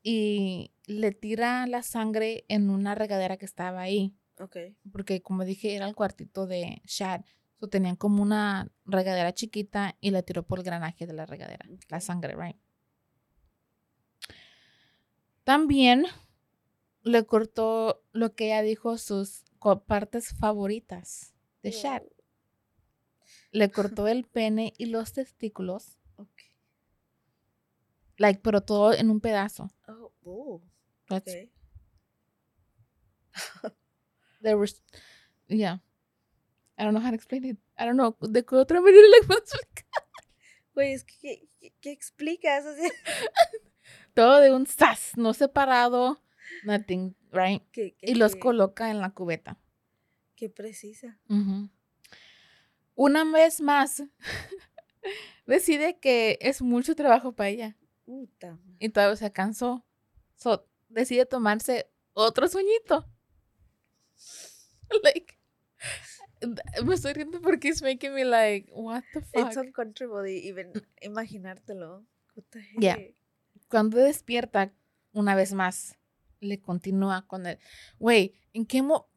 y le tira la sangre en una regadera que estaba ahí. Ok. porque como dije era el cuartito de Shad, so tenían como una regadera chiquita y la tiró por el granaje de la regadera, la sangre, right? También le cortó lo que ella dijo sus partes favoritas de Shad. Le cortó el pene y los testículos. Like, pero todo en un pedazo. Oh, oh, That's- ok. there was, yeah. I don't know how to explain it. I don't know. ¿De qué otra manera le puedo explicar? Güey, es que, ¿qué, qué- qué explicas? O sea, todo de un sas, no separado, nothing, right? Y los coloca en la cubeta. que precisa. Ujú. Una vez más, decide que es mucho trabajo para ella Puta y todavía se cansó. So, decide tomarse otro sueñito. like, me estoy riendo porque it's making me like, what the fuck. It's uncomfortable even imaginártelo. Yeah. cuando despierta una vez más, le continúa con el, güey, ¿en qué mo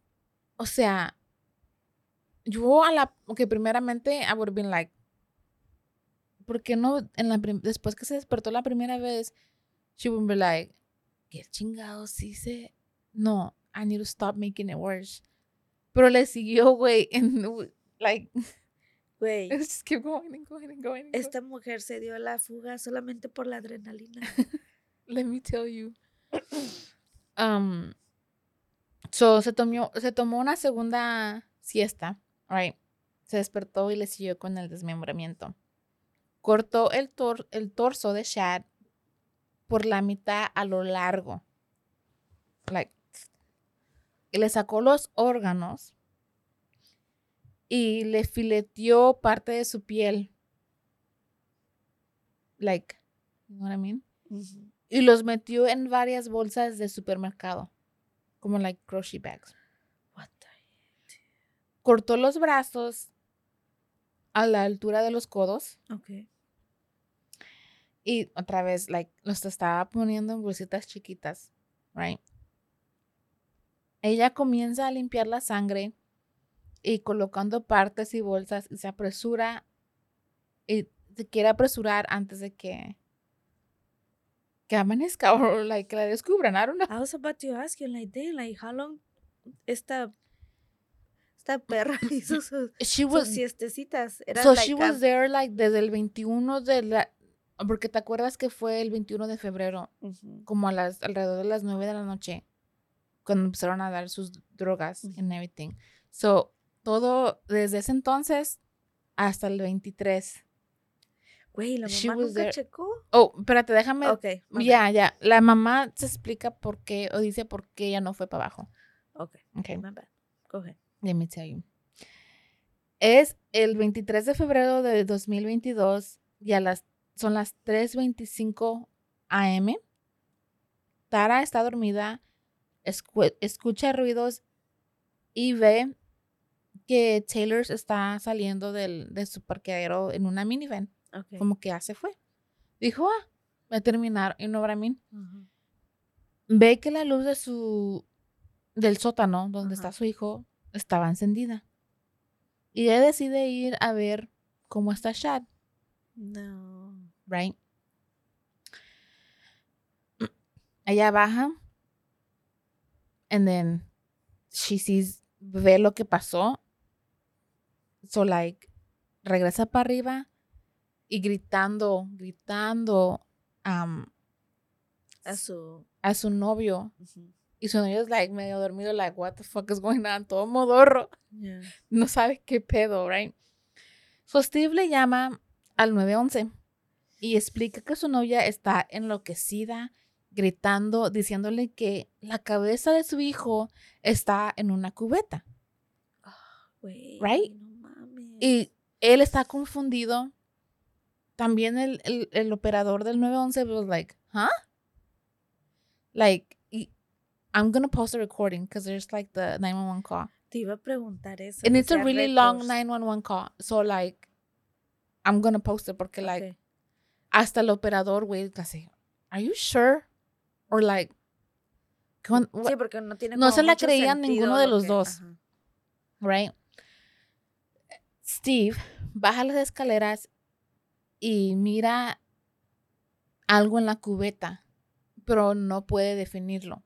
O sea, yo a la, ok, primeramente I would have been like, ¿por qué no en la después que se despertó la primera vez, she would be like, ¿qué chingados hice? No, I need to stop making it worse. Pero le siguió, güey, w- like, Güey, just kept going and going and going. and going. esta mujer se dio a la fuga solamente por la adrenalina. Let me tell you. Um, so se tomó, se tomó una segunda siesta, right? Se despertó y le siguió con el desmembramiento. Cortó el, tor- el torso de Shad por la mitad a lo largo. Like, y le sacó los órganos y le fileteó parte de su piel. Like, you know what I mean? Y los metió en varias bolsas de supermercado, como like grocery bags. What the- Cortó los brazos a la altura de los codos Ok. y otra vez like los estaba poniendo en bolsitas chiquitas, right? Ella comienza a limpiar la sangre y colocando partes y bolsas y se apresura y se quiere apresurar antes de que que amanezca o like que la descubran, I don't know. I was about to ask you, like, damn, like, how long esta, esta perra hizo sus, She sus was siestecitas? Era so like she a- was there like desde el 21 de la porque te acuerdas que fue el 21 de febrero como a las alrededor de las 9 de la noche cuando empezaron a dar sus drogas Ujú. and everything. So todo desde ese entonces hasta el 23. Güey, la mamá nunca checó. Oh, espérate, déjame Ok. my Ya, bad. ya. La mamá se explica por qué o dice por qué ella no fue para abajo. Ok. Okay. My bad. Go ahead. Let me tell you. Es el 23 de febrero de 2022 y a las, son las 3.25 am. Tara está dormida, escu- escucha ruidos y ve que Taylor está saliendo del, de su parqueadero en una minivan. Ok. Como que ya se fue. Dijo, ah, va a terminar. Mean? Ujú. Ve que la luz de su del sótano donde está su hijo estaba encendida. Y ella decide ir a ver cómo está Shad, No. right? Ella baja and then she sees ve lo que pasó. So like regresa para arriba y gritando, gritando um, A su. a su novio. Y su es like medio dormido, like, what the fuck is going on? Todo modorro. Yeah. No sabe qué pedo, right? So Steve le llama al 911 y explica que su novia está enloquecida, gritando, diciéndole que la cabeza de su hijo está en una cubeta. Güey. Right? No mames. Y él está confundido. También el, el, el operador del 911 was like, huh? Like, I'm gonna post a recording because there's like the 911 call. Te iba a preguntar eso. And it's a really long récords. 911 call. So, like, I'm gonna post it porque, like, hasta el operador, güey, casi, are you sure? Or, like, ¿qué on- Sí, porque no tiene no se la creían ninguno de lo los que- dos. ajá. right? Steve baja las escaleras y mira algo en la cubeta, pero no puede definirlo.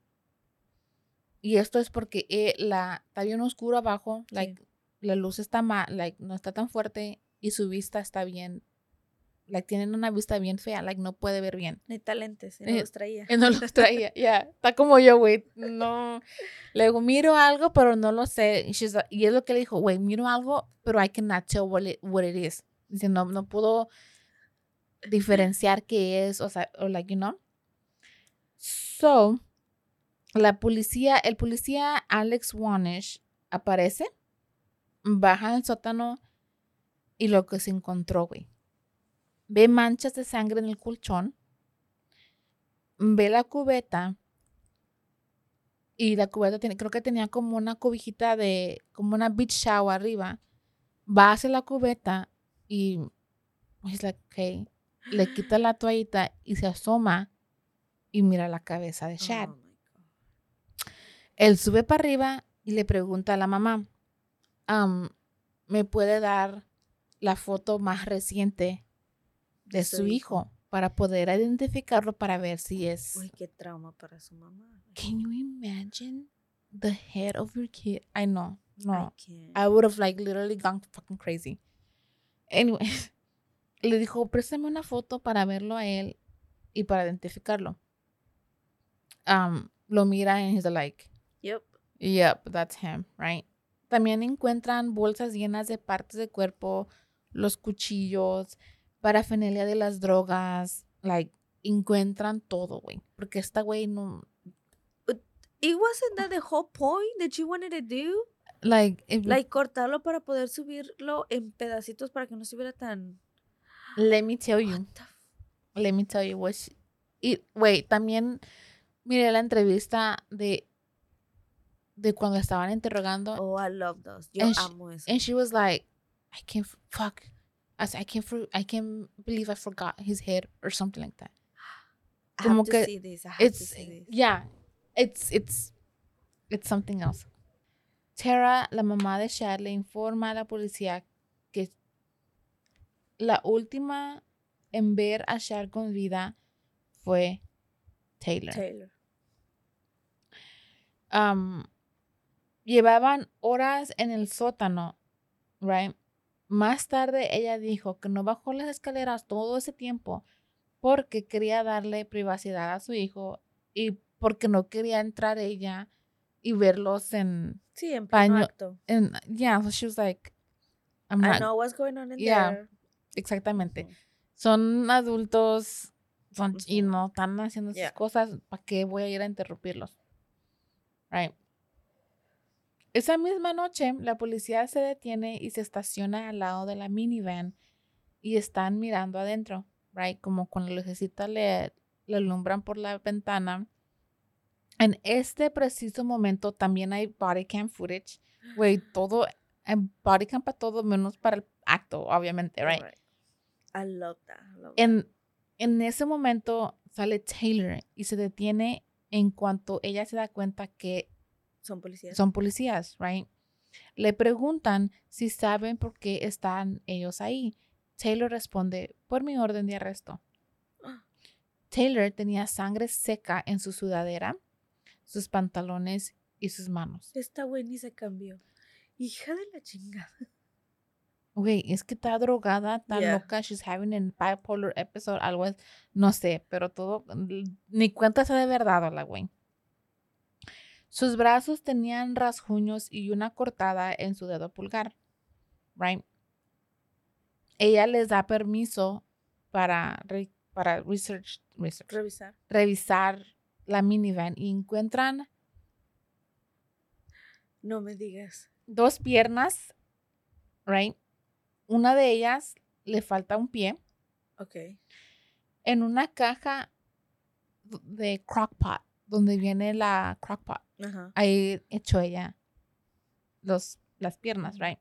Y esto es porque eh, la, está bien oscuro abajo, Sí. like, la luz está ma- like, no está tan fuerte y su vista está bien, like, tienen una vista bien fea, like, no puede ver bien. Necesita lentes, y no Eh, los traía. No los traía, ya. Está como yo, güey. No. Luego miro algo, pero no lo sé. Like- y es lo que le dijo, güey, miro algo, pero I cannot tell what it, what it is. Dice, no, no puedo diferenciar qué es, o sea, o like, you know. So, la policía, el policía Alex Wanish aparece, baja al sótano y lo que se encontró, güey. Ve manchas de sangre en el colchón ve la cubeta y la cubeta tiene, creo que tenía como una cobijita de, como una beach shower arriba. Va hacia la cubeta y es like, okay, le quita la toallita y se asoma y mira la cabeza de. Oh, God. Él sube para arriba y le pregunta a la mamá, "Am, ¿me puede dar la foto más reciente de su hijo para poder identificarlo para ver si es. Uy, qué trauma para su mamá. Can you imagine the head of your kid? I know. No. I would have like literally gone fucking crazy. Anyway, le dijo, préstame una foto para verlo a él y para identificarlo. Um, lo mira and he's like, Yep. That's him, right? También encuentran bolsas llenas de partes del cuerpo, los cuchillos, parafernalia de las drogas, like, encuentran todo, güey. Porque esta güey no, It wasn't that the whole point that she wanted to do? like, if- Like cortarlo para poder subirlo en pedacitos para que no estuviera tan. let me tell you, let me tell you what she, güey, también miré la entrevista de, de cuando estaban interrogando Oh, I love those. Yo And she- amo eso. And she was like, I can't fuck. I said, I can't for, I can't believe I forgot his head or something like that. I como have to que see this. I have to It's see this. yeah, it's it's it's something else. Tara, la mamá de Shad, le informa a la policía que la última en ver a Shad con vida fue Taylor. Taylor. um, llevaban horas en el sótano, right? Más tarde ella dijo que no bajó las escaleras todo ese tiempo porque quería darle privacidad a su hijo y porque no quería entrar ella y verlos en, Sí, en pleno Paño- acto. en yeah, so she was like, I'm I not, know what's going on in Yeah. there. exactamente. Son adultos son, y no están haciendo sus Yeah. cosas, ¿para qué voy a ir a interrumpirlos? Right. Esa misma noche, la policía se detiene y se estaciona al lado de la minivan y están mirando adentro, right? Como con la lucecita le, le alumbran por la ventana. En este preciso momento también hay body cam footage, güey, todo, hay body cam para todo menos para el acto, obviamente, right? Right. I love that. I love that. En, en ese momento sale Taylor y se detiene en cuanto ella se da cuenta que Son policías. son policías, right? Le preguntan si saben por qué están ellos ahí. Taylor responde, por mi orden de arresto. Taylor tenía sangre seca en su sudadera, sus pantalones y sus manos. Esta güey ni se cambió. Hija de la chingada. Güey, es que está drogada, está Yeah. loca, she's having a bipolar episode, algo no sé, pero todo, n- ni cuenta se de verdad la güey. Sus brazos tenían rasguños y una cortada en su dedo pulgar, right? Ella les da permiso para, re- para research, research, Revisar. revisar la minivan y encuentran No me digas. dos piernas, right? Una de ellas le falta un pie. Ok. en una caja de crockpot, donde viene la crockpot. Ajá. Ahí echó ella los, las piernas, right?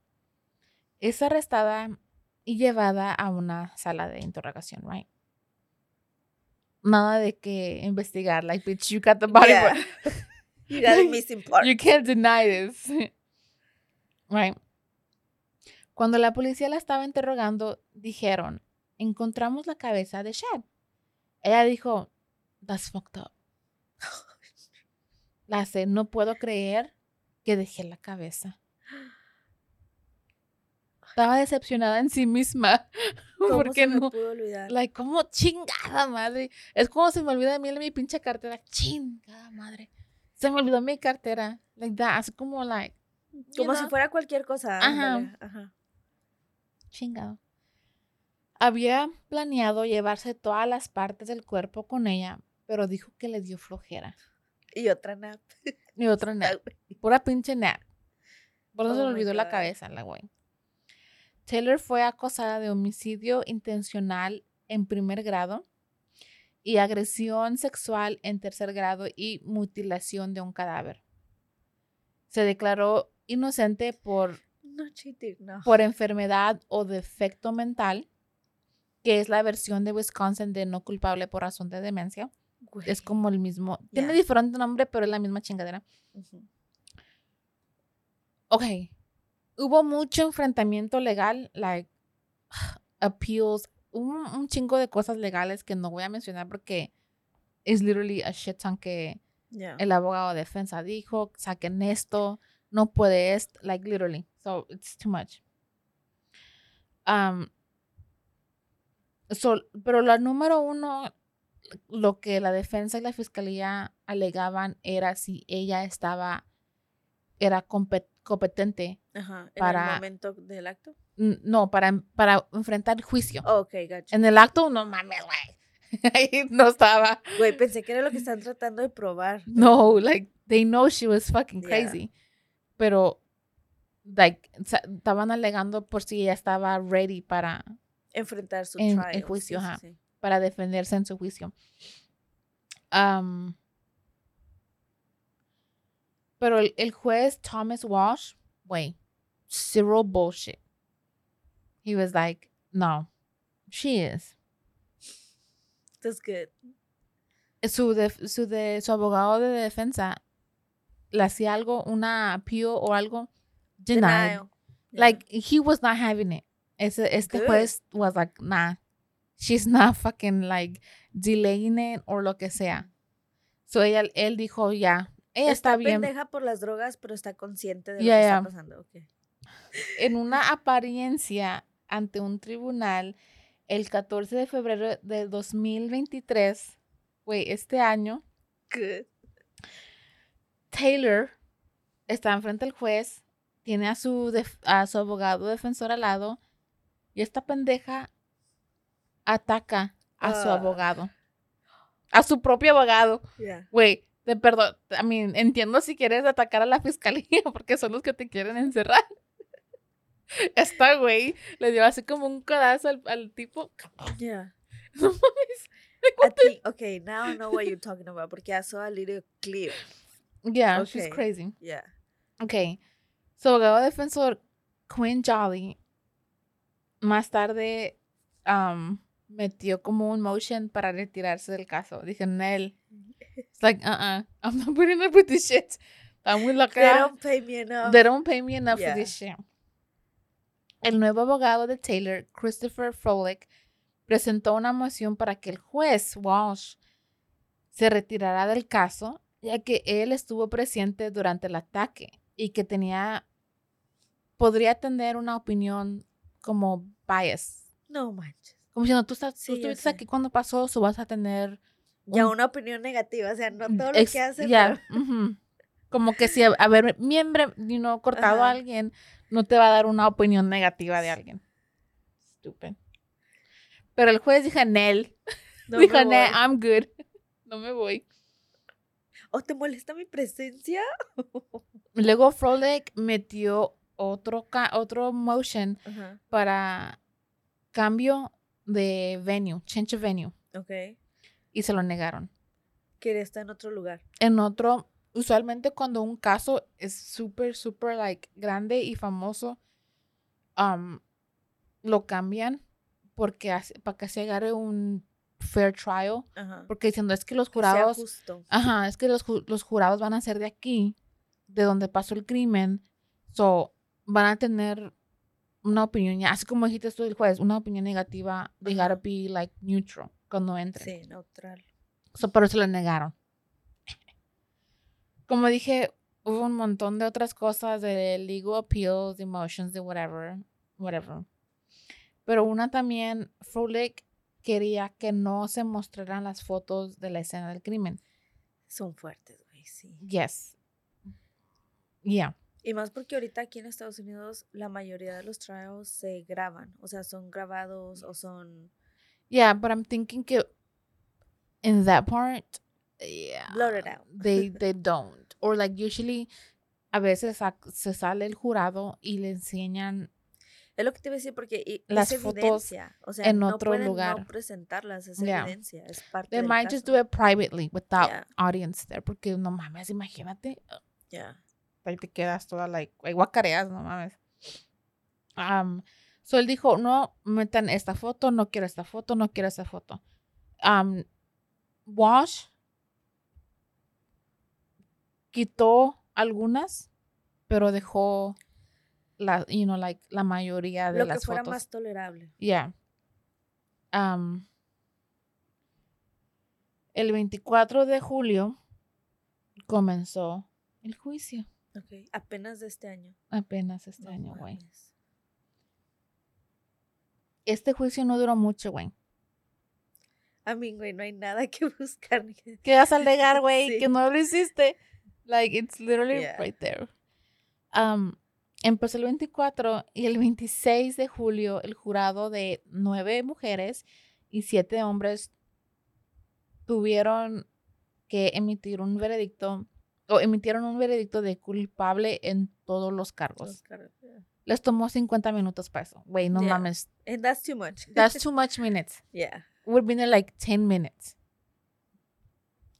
Es arrestada y llevada a una sala de interrogación, right? Nada de que investigar, like, bitch, you got the body. Yeah. part. You got a missing part. You can't deny this. Right. Cuando la policía la estaba interrogando, dijeron, encontramos la cabeza de Shad. Ella dijo, that's fucked up. La no puedo creer que dejé la cabeza. Estaba decepcionada en sí misma. ¿Cómo Porque se me no, pudo olvidar? like, como chingada madre. Es como se me olvida de mí mi pinche cartera. Chingada madre. Se me olvidó mi cartera. Like that. Así como, like. Como si fuera cualquier cosa. Ajá. Ajá. Chingado. Había planeado llevarse todas las partes del cuerpo con ella, pero dijo que le dio flojera. Y otra nap. Y otra nap. Pura pinche nap. Por eso se Oh le olvidó la cabeza, la güey. Taylor fue acosada de homicidio intencional en primer grado y agresión sexual en tercer grado y mutilación de un cadáver. Se declaró inocente por, No cheating, no. por enfermedad o defecto mental, que es la versión de Wisconsin de no culpable por razón de demencia. Güey. Es como el mismo, tiene diferente nombre, pero es la misma chingadera. Ujú. ok, hubo mucho enfrentamiento legal, like appeals un, un chingo de cosas legales que no voy a mencionar porque es literally a shit ton que Yeah. el abogado de defensa dijo, saquen esto, no puede esto, like literally. So it's too much. Um, so, pero la número uno, lo que la defensa y la fiscalía alegaban era si ella estaba, era compet- competente, Ajá. En para- el momento del acto. no, para, para enfrentar el juicio. Oh, ok, gotcha. En el acto, no mames, güey. Ahí no estaba. Güey, pensé que era lo que están tratando de probar. No, like they know she was fucking Yeah. crazy. Pero like estaban alegando por si ella estaba ready para Enfrentar su En- trial. en juicio, sí, ajá. sí. Para defenderse en su juicio. Um, pero el, el juez Thomas Walsh, wait, zero bullshit. He was like, no, she is. That's good. Su, def- su, de, su abogado de defensa le hacía algo, una appeal o algo, denied. Denial. Yeah. Like he was not having it. Ese, este Good. juez was like, nah, she's not fucking like delaying it or lo que sea. So ella, él dijo, ya, ella está, bien. pendeja por las drogas, pero está consciente de lo que yeah. está pasando. Okay. En una apariencia ante un tribunal el 14 de febrero de 2023, güey, este año, Good. Taylor está enfrente del juez, tiene a su, a su abogado defensor al lado y esta pendeja ataca a su Ah. abogado. A su propio abogado. Yeah. Güey, de perdón, I mean, entiendo si quieres atacar a la fiscalía porque son los que te quieren encerrar. Esta güey le dio así como un codazo al, al tipo. Yeah. No mames. Okay, now I know what you're talking about porque I saw a little clip. Yeah, she's Okay. crazy. Yeah. Ok. Su abogado defensor, Quinn Jolly, más tarde um, metió como un motion para retirarse del caso. Dije, Nel. It's like, uh-uh, I'm not putting up with this shit. Muy loca. They don't pay me enough. They don't pay me enough Yeah. for this shit. El nuevo abogado de Taylor, Christopher Frolick, presentó una moción para que el juez Walsh se retirara del caso, ya que él estuvo presente durante el ataque y que tenía podría tener una opinión como bias. No manches. Como diciendo, tú, estás, tú Sí, estuviste aquí cuando pasó, o vas a tener Ya un- una opinión negativa, o sea, no todo lo Ex- que hace. ya, pero-. Como que si haber miembro, you know, cortado a alguien, no te va a dar una opinión negativa de alguien. Estúpido. Pero el juez dijo, Nel. No dijo, Nel. I'm good. No me voy. ¿O te molesta mi presencia? Luego Frolic metió otro, otro motion para cambio de venue, change of venue. Ok. Y se lo negaron. Que está en otro lugar. en otro, usualmente cuando un caso es súper, súper, like, grande y famoso, um, lo cambian porque hace- para que se agarre un fair trial, Ajá. porque diciendo es que los Que sea jurados, justo. ajá, es que los, los jurados van a ser de aquí, de donde pasó el crimen, so, van a tener una opinión, así como dijiste tú el juez, una opinión negativa, they gotta be, like, neutral cuando entren. Sí, neutral. So, pero se lo negaron. Como dije, hubo un montón de otras cosas de legal appeals, de motions, de whatever, whatever. Pero una también, Frolic quería que no se mostraran las fotos de la escena del crimen. Son fuertes, güey, sí. Yes. Yeah. Y más porque ahorita aquí en Estados Unidos la mayoría de los trials se graban. O sea, son grabados o son Yeah, but I'm thinking que in that part, yeah, blurred out. they they don't. Or like usually a veces se sale el jurado y le enseñan Es lo que te iba a decir porque Las es fotos evidencia. O sea, en no otro pueden lugar. no presentarlas, es Yeah. evidencia, es parte They del might just caso. do it privately without Yeah. audience there. Porque no mames, imagínate. Yeah. Ahí te quedas toda like, ahí guacareas, no mames. Um, so él dijo, no metan esta foto, no quiero esta foto, no quiero esta foto. Um, Wash quitó algunas, pero dejó la, you know, like, la mayoría de Lo que las fuera fotos. más tolerable. Yeah. el 24 de julio comenzó el juicio. Ok, apenas de este año. Apenas este No año, güey. Este juicio no duró mucho, güey. A mí, güey, no hay nada que buscar. que- ¿Qué vas a alegar, güey? Sí. Que no lo hiciste. Like, it's literally Yeah. right there. Um, empezó el 24 y el 26 de julio el jurado de nueve mujeres y siete hombres tuvieron que emitir un veredicto o emitieron un veredicto de culpable en todos los cargos. Los carros, yeah. Les tomó 50 minutos para eso. Güey, no Yeah. mames. And that's too much. That's too much minutes. yeah. Would been like 10 minutes.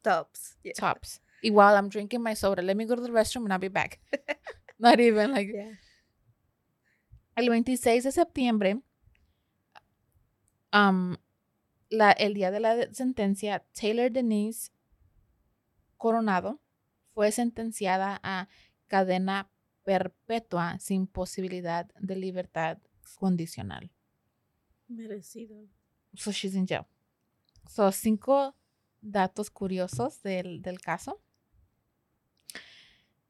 Tops. Yeah. tops. Y while I'm drinking my soda, let me go to the restroom and I'll be back. Not even like. Yeah. El 26 de septiembre, um, la, el día de la sentencia, Taylor Denise Coronado fue sentenciada a cadena perpetua sin posibilidad de libertad condicional. Merecido. So she's in jail. So, cinco datos curiosos del, del caso.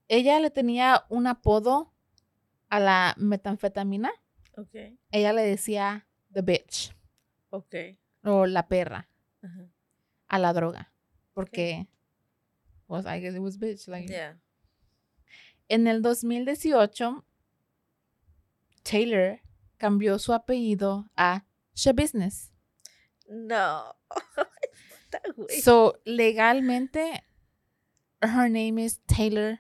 Ella le tenía un apodo a la metanfetamina. Ok. Ella le decía the bitch Ok. o la perra Ajá. a la droga. Porque, pues, I guess it was bitch. Like, Yeah. En el 2018, Taylor cambió su apellido a Shabusiness. No. So, legalmente, her name is Taylor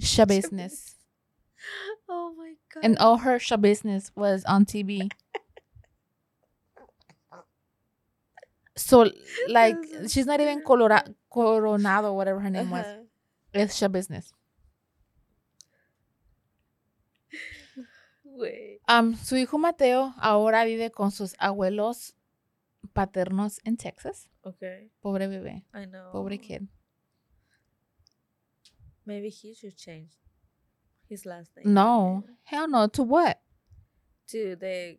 Shabusiness. oh my God. And all her Shabusiness was on TV. So, like, she's not even colora-. Coronado, whatever her name was. It's Shabusiness. Güey. Um, su hijo Mateo ahora vive con sus abuelos paternos en Texas. Ok. Pobre bebé, I know. pobre kid. Maybe he should change his last name. No, hell no. To what? To the.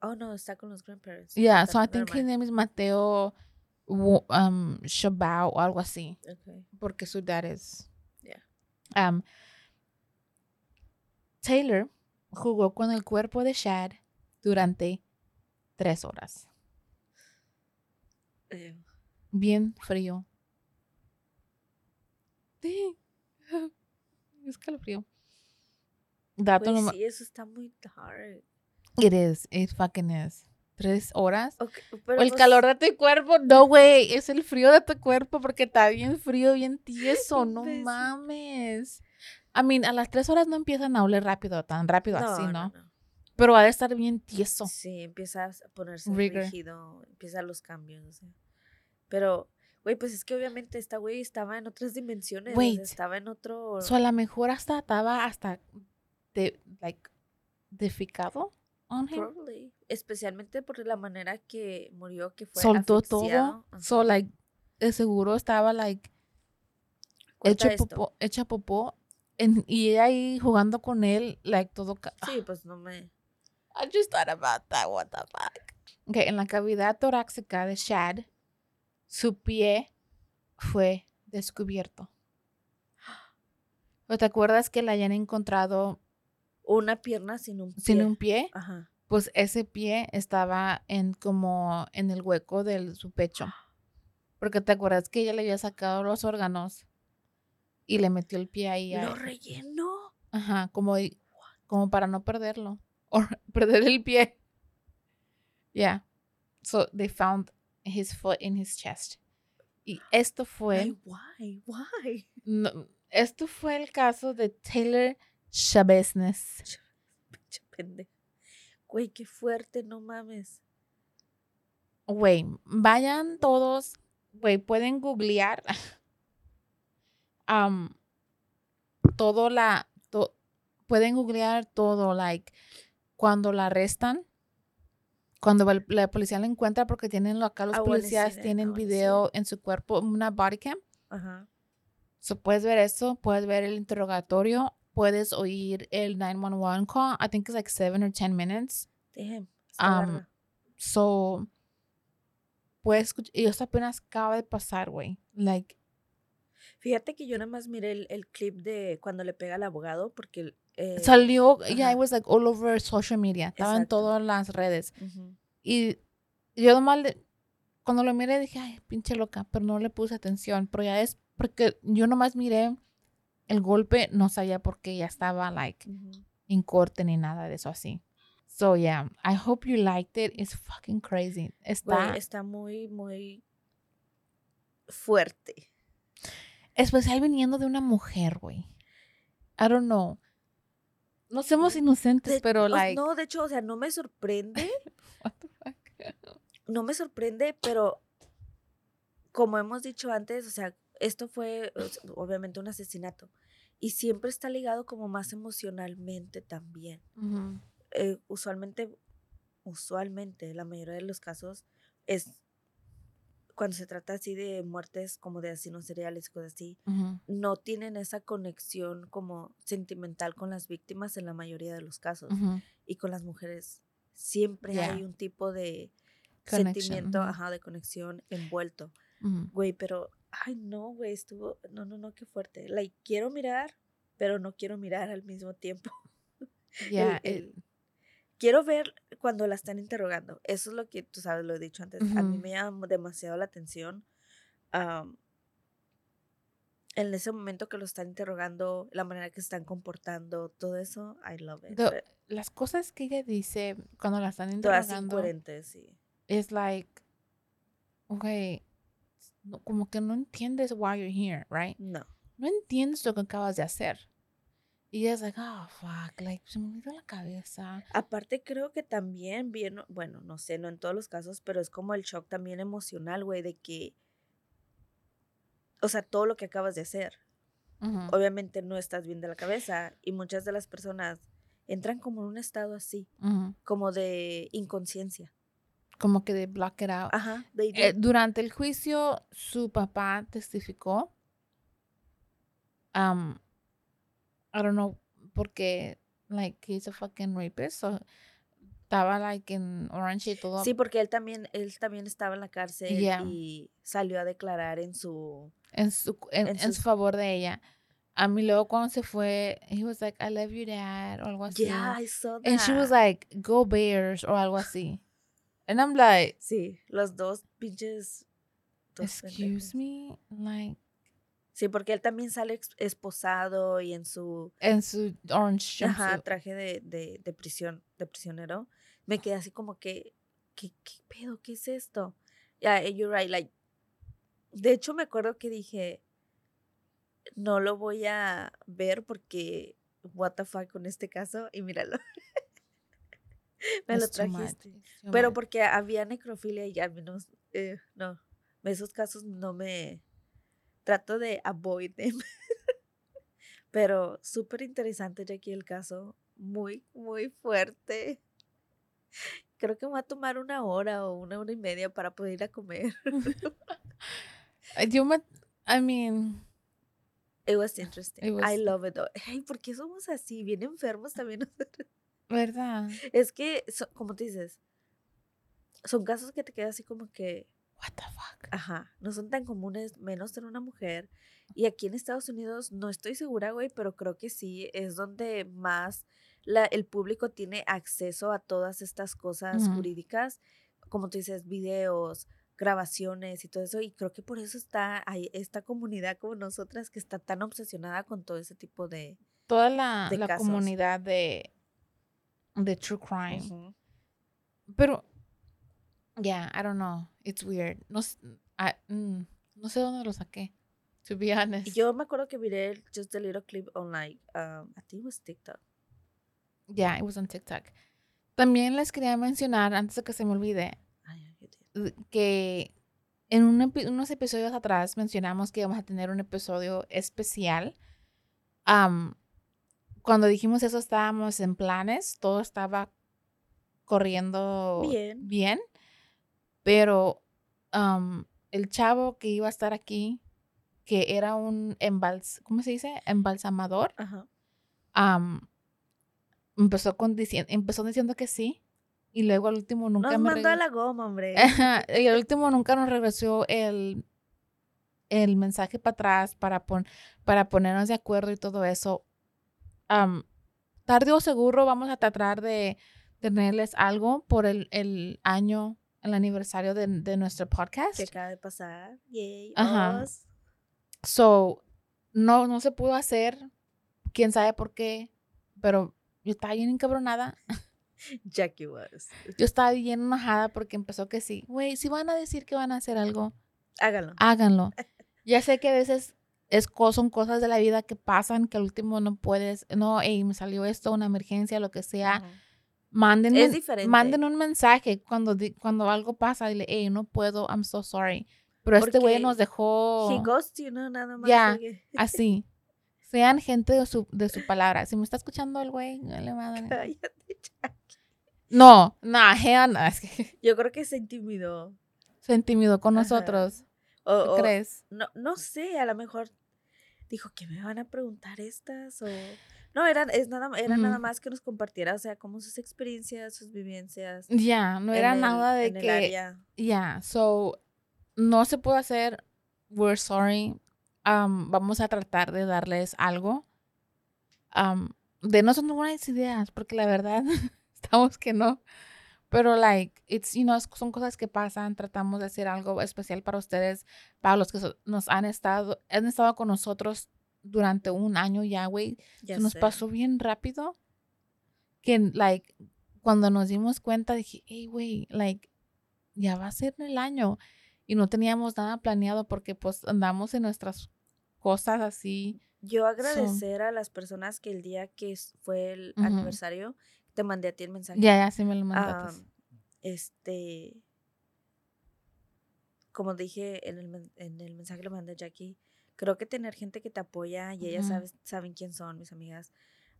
Oh no, está con los grandparents. Yeah, so I think his name is Mateo um, Shabao o algo así. Okay. Porque su dad es. Yeah. Um, Taylor jugó con el cuerpo de Shad durante tres horas. Ew. Bien frío. Sí. Escalofrío. Dato Güey, número. sí, eso está muy hard. It is. It fucking is. Tres horas. Okay, O pero el pues, calor de tu cuerpo, no, güey. Es el frío de tu cuerpo porque está bien frío, bien tieso. No mames. I mean, a las tres horas no empiezan a oler rápido, tan rápido así, ¿no? no. Pero ha de estar bien tieso. Sí, empiezas a ponerse Rigor. rígido, empiezan los cambios, o sea. Pero, güey, pues es que obviamente esta güey estaba en otras dimensiones, o Wait. estaba en otro... So, a lo mejor hasta estaba hasta de, like, deficado on him. Probably. Especialmente por la manera que murió, que fue Soltó asfixiado. todo. So, Ajá. like, de seguro estaba, like, esto. popó, hecha popó. en- y ella ahí jugando con él, like, todo. Sí, pues no me... I just thought about that. What the fuck? Okay, en la cavidad torácica de Shad, su pie fue descubierto. ¿O te acuerdas que la hayan encontrado Una pierna sin un pie. sin un pie? Ajá. Pues ese pie estaba en como en el hueco de su pecho. Porque te acuerdas que ella le había sacado los órganos y le metió el pie ahí. Lo rellenó. Ajá, como, como para no perderlo. O perder el pie. Yeah. So they found his foot in his chest. Y esto fue. Ay, why? Why? no, esto fue el caso de Taylor Pinche pendeja. Güey, qué fuerte, no mames. Güey, vayan todos. Güey, pueden googlear. um, todo la. to- pueden googlear todo, like. Cuando la arrestan. Cuando el- la policía la encuentra porque tienen acá los see policías that, tienen video en su cuerpo, una body cam. Ajá. So puedes ver eso, puedes ver el interrogatorio, puedes oír el 911 call. I think it's like seven or ten minutes. Damn. Um. So puedes escuchar, y esto apenas acaba de pasar, güey. Like, Fíjate que yo nada más miré el, el clip de cuando le pega al abogado porque... eh, salió, yeah, ajá. it was like all over social media. Estaba en todas las redes. ujú. Y yo nomás, le- cuando lo miré dije, ay, pinche loca, pero no le puse atención. Pero ya es porque yo nomás miré el golpe, no sabía por qué ya estaba, like, en corte ni nada de eso así. So, yeah, I hope you liked it. It's fucking crazy. Está, está muy, muy fuerte. especial viniendo de una mujer, güey. I don't know. No somos inocentes, De- pero, like, No, de hecho, o sea, no me sorprende. what the fuck? no me sorprende, pero como hemos dicho antes, o sea, esto fue obviamente un asesinato y siempre está ligado como más emocionalmente también. Ujú. Eh, usualmente, usualmente, la mayoría de los casos es cuando se trata así de muertes como de asesinos seriales y cosas así, Ujú. no tienen esa conexión como sentimental con las víctimas en la mayoría de los casos. Ujú. Y con las mujeres siempre Yeah. hay un tipo de Connection, sentimiento, ajá, de conexión envuelto. Güey, pero, ay, no, güey, estuvo, no, no, no, qué fuerte. Like, quiero mirar, pero no quiero mirar al mismo tiempo. El- Yeah, quiero ver cuando la están interrogando. Eso es lo que, tú sabes, lo he dicho antes. A mí me llama demasiado la atención. am, en ese momento que lo están interrogando, la manera que se están comportando, todo eso, I love it. The- las cosas que ella dice cuando la están Todas interrogando incoherentes, sí. es like, okay, no- como que no entiendes why you're here, right? No. No entiendes lo que acabas de hacer. Y ella es like, oh, fuck, like, se me olvidó la cabeza. Aparte creo que también bien, bueno, no sé, no en todos los casos, pero es como el shock también emocional, güey, de que, o sea, todo lo que acabas de hacer, obviamente no estás bien de la cabeza y muchas de las personas entran como en un estado así, como de inconsciencia. Como que de block it out. Ajá. Eh, durante el juicio, su papá testificó. Um, I don't know, porque, like, he's a fucking rapist. So, estaba, like, en Orange y todo. Sí, porque él también, él también estaba en la cárcel Yeah. y salió a declarar en su, en su, en, en en su favor de ella. A mí luego cuando se fue, he was like, I love you, dad, o algo así. yeah, I saw that. And she was like, go Bears, o algo así. And I'm like, sí, los dos pinches. dos excuse pendejos. me, like, Sí, porque él también sale esposado y en su en su orange ajá, traje de, de, de prisión, de prisionero. Me quedé así como que, ¿qué, qué pedo? ¿Qué es esto? Yeah, you're right, like, de hecho me acuerdo que dije, no lo voy a ver porque, what the fuck con este caso, y míralo. me lo much, trajiste. Pero much. porque había necrofilia y a mí no, eh, no, esos casos no me, trato de avoid them. Pero súper interesante ya aquí el caso, muy, muy fuerte. Creo que me va a tomar una hora o una hora y media para poder ir a comer. Yo me, I mean, It was interesting. It I love it. though. Ay, ¿por qué somos así? Bien enfermos también nosotros. ¿Verdad? Es que, so- como te dices, son casos que te quedas así como que, What the fuck? Ajá, no son tan comunes, menos en una mujer. Y aquí en Estados Unidos, no estoy segura, güey, pero creo que sí, es donde más la, el público tiene acceso a todas estas cosas jurídicas, como tú dices, videos, grabaciones y todo eso. Y creo que por eso está ahí esta comunidad como nosotras que está tan obsesionada con todo ese tipo de... Toda la, de la casos. comunidad de, de true crime. Ujú. Pero, yeah, I don't know. It's weird. No, I- mm, no sé dónde lo saqué. To be honest. Yo me acuerdo que miré el just a little clip online, um, I think it was TikTok. Yeah, it was on TikTok. También les quería mencionar, antes de que se me olvide, que en un unos episodios atrás mencionamos que íbamos a tener un episodio especial. Am, cuando dijimos eso estábamos en planes, todo estaba corriendo Bien. bien, pero el chavo que iba a estar aquí, que era un embals, ¿cómo se dice? Embalsamador, Ajá. empezó, con dici- empezó diciendo que sí y luego al último nunca Nos me mandó a la goma, hombre. Y al último nunca nos regresó el, el mensaje para atrás para, pon- para ponernos de acuerdo y todo eso. Am, tarde o seguro vamos a tratar de tenerles algo por el, el año, el aniversario de, de nuestro podcast. que acaba de pasar. Yay. Ajá. So, no, no se pudo hacer. Quién sabe por qué. Pero yo estaba bien encabronada. Jackie was. Yo estaba bien enojada porque empezó que sí. Güey, si van a decir que van a hacer algo, Háganlo. háganlo. Ya sé que a veces es, son cosas de la vida que pasan que al último no puedes. No, hey, me salió esto, una emergencia, lo que sea. Manden, Es un- diferente. manden un mensaje cuando, cuando algo pasa. Dile, hey, no puedo, I'm so sorry. Pero este güey Porque nos dejó. He ghost you, no, nada más. Ya. que- Así. Sean gente de su, de su palabra. Si me está escuchando el güey, le madre. Cállate. No, no, hell no, Yo creo que se intimidó. se intimidó con Ajá. nosotros. O, ¿Tú o- crees? no, no sé, a lo mejor dijo que me van a preguntar estas o no era es nada era nada más que nos compartiera o sea como sus experiencias sus vivencias Ya, no era el- nada de que. Ya, so, no se pudo hacer. We're sorry. Um, vamos a tratar de darles algo. Um, denos algunas ideas, porque la verdad, estamos que no. Pero, like, it's, you know, es- son cosas que pasan. Tratamos de hacer algo especial para ustedes, para los que so- nos han estado, han estado con nosotros durante un año ya, güey. Se nos sé. pasó bien rápido. Que, like, cuando nos dimos cuenta, dije, hey, güey, like, ya va a ser el año. Y no teníamos nada planeado porque, pues, andamos en nuestras cosas así. yo agradecer a las personas que el día que fue el Ujú. aniversario te mandé a ti el mensaje Ya, ya, sí me lo mandaste. Am, este como dije en el, en el mensaje que le mandé a Jackie creo que tener gente que te apoya y ellas sabes- saben quién son mis amigas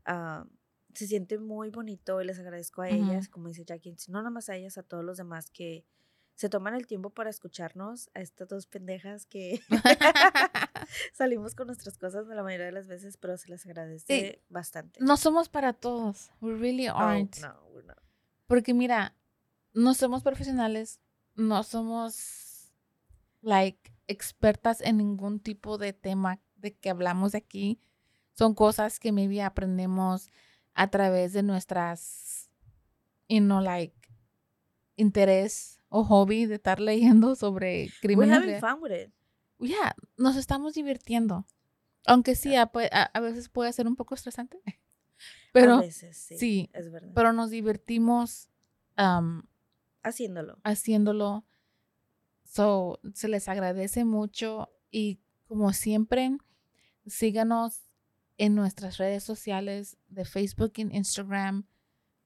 am, se siente muy bonito y les agradezco a ellas como dice Jackie no nomás a ellas a todos los demás que se toman el tiempo para escucharnos a estas dos pendejas que salimos con nuestras cosas la mayoría de las veces pero se les agradece bastante no somos para todos. We really aren't. no, we're not. Porque, mira, no somos profesionales. No somos, like, expertas en ningún tipo de tema de que hablamos aquí. Son cosas que maybe aprendemos a través de nuestras, you know, like, interés o hobby de estar leyendo sobre we're crímenes. having reales. fun with it Ya, nos estamos divirtiendo. Aunque sí, a, a- a veces puede ser un poco estresante. a Pero, veces sí, sí, es verdad pero nos divertimos haciéndolo. haciéndolo. So, se les agradece mucho y como siempre, síganos en nuestras redes sociales de Facebook y Instagram.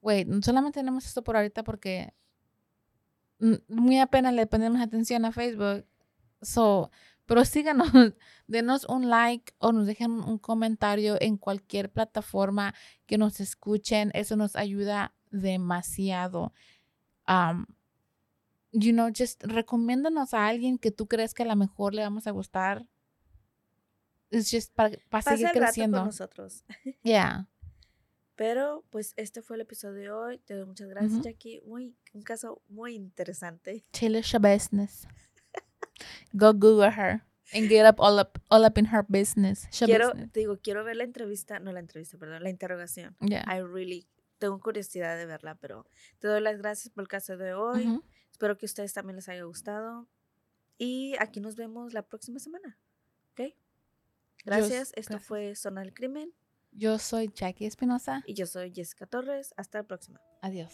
Wait, solamente tenemos esto por ahorita porque muy apenas le ponemos atención a Facebook. So, pero síganos, denos un like o nos dejen un comentario en cualquier plataforma que nos escuchen. Eso nos ayuda demasiado. Um, you know, just recomiéndanos a alguien que tú crees que a lo mejor le vamos a gustar. Es just para, seguir el rato con creciendo. nosotros. Yeah. Pero, pues, este fue el episodio de hoy. Te doy muchas gracias, Ujú. Jackie. Muy, un caso muy interesante. Taylor business. Go Google her and get up all up all up in her business. Quiero, te digo, quiero ver la entrevista, no la entrevista, perdón, la interrogación. Yeah. I really, tengo curiosidad de verla, pero te doy las gracias por el caso de hoy. Espero que a ustedes también les haya gustado. Y aquí nos vemos la próxima semana. ¿Ok? Gracias. Esto gracias. fue Zona del Crimen. Yo soy Jackie Espinosa. Y yo soy Jessica Torres. Hasta la próxima. Adiós.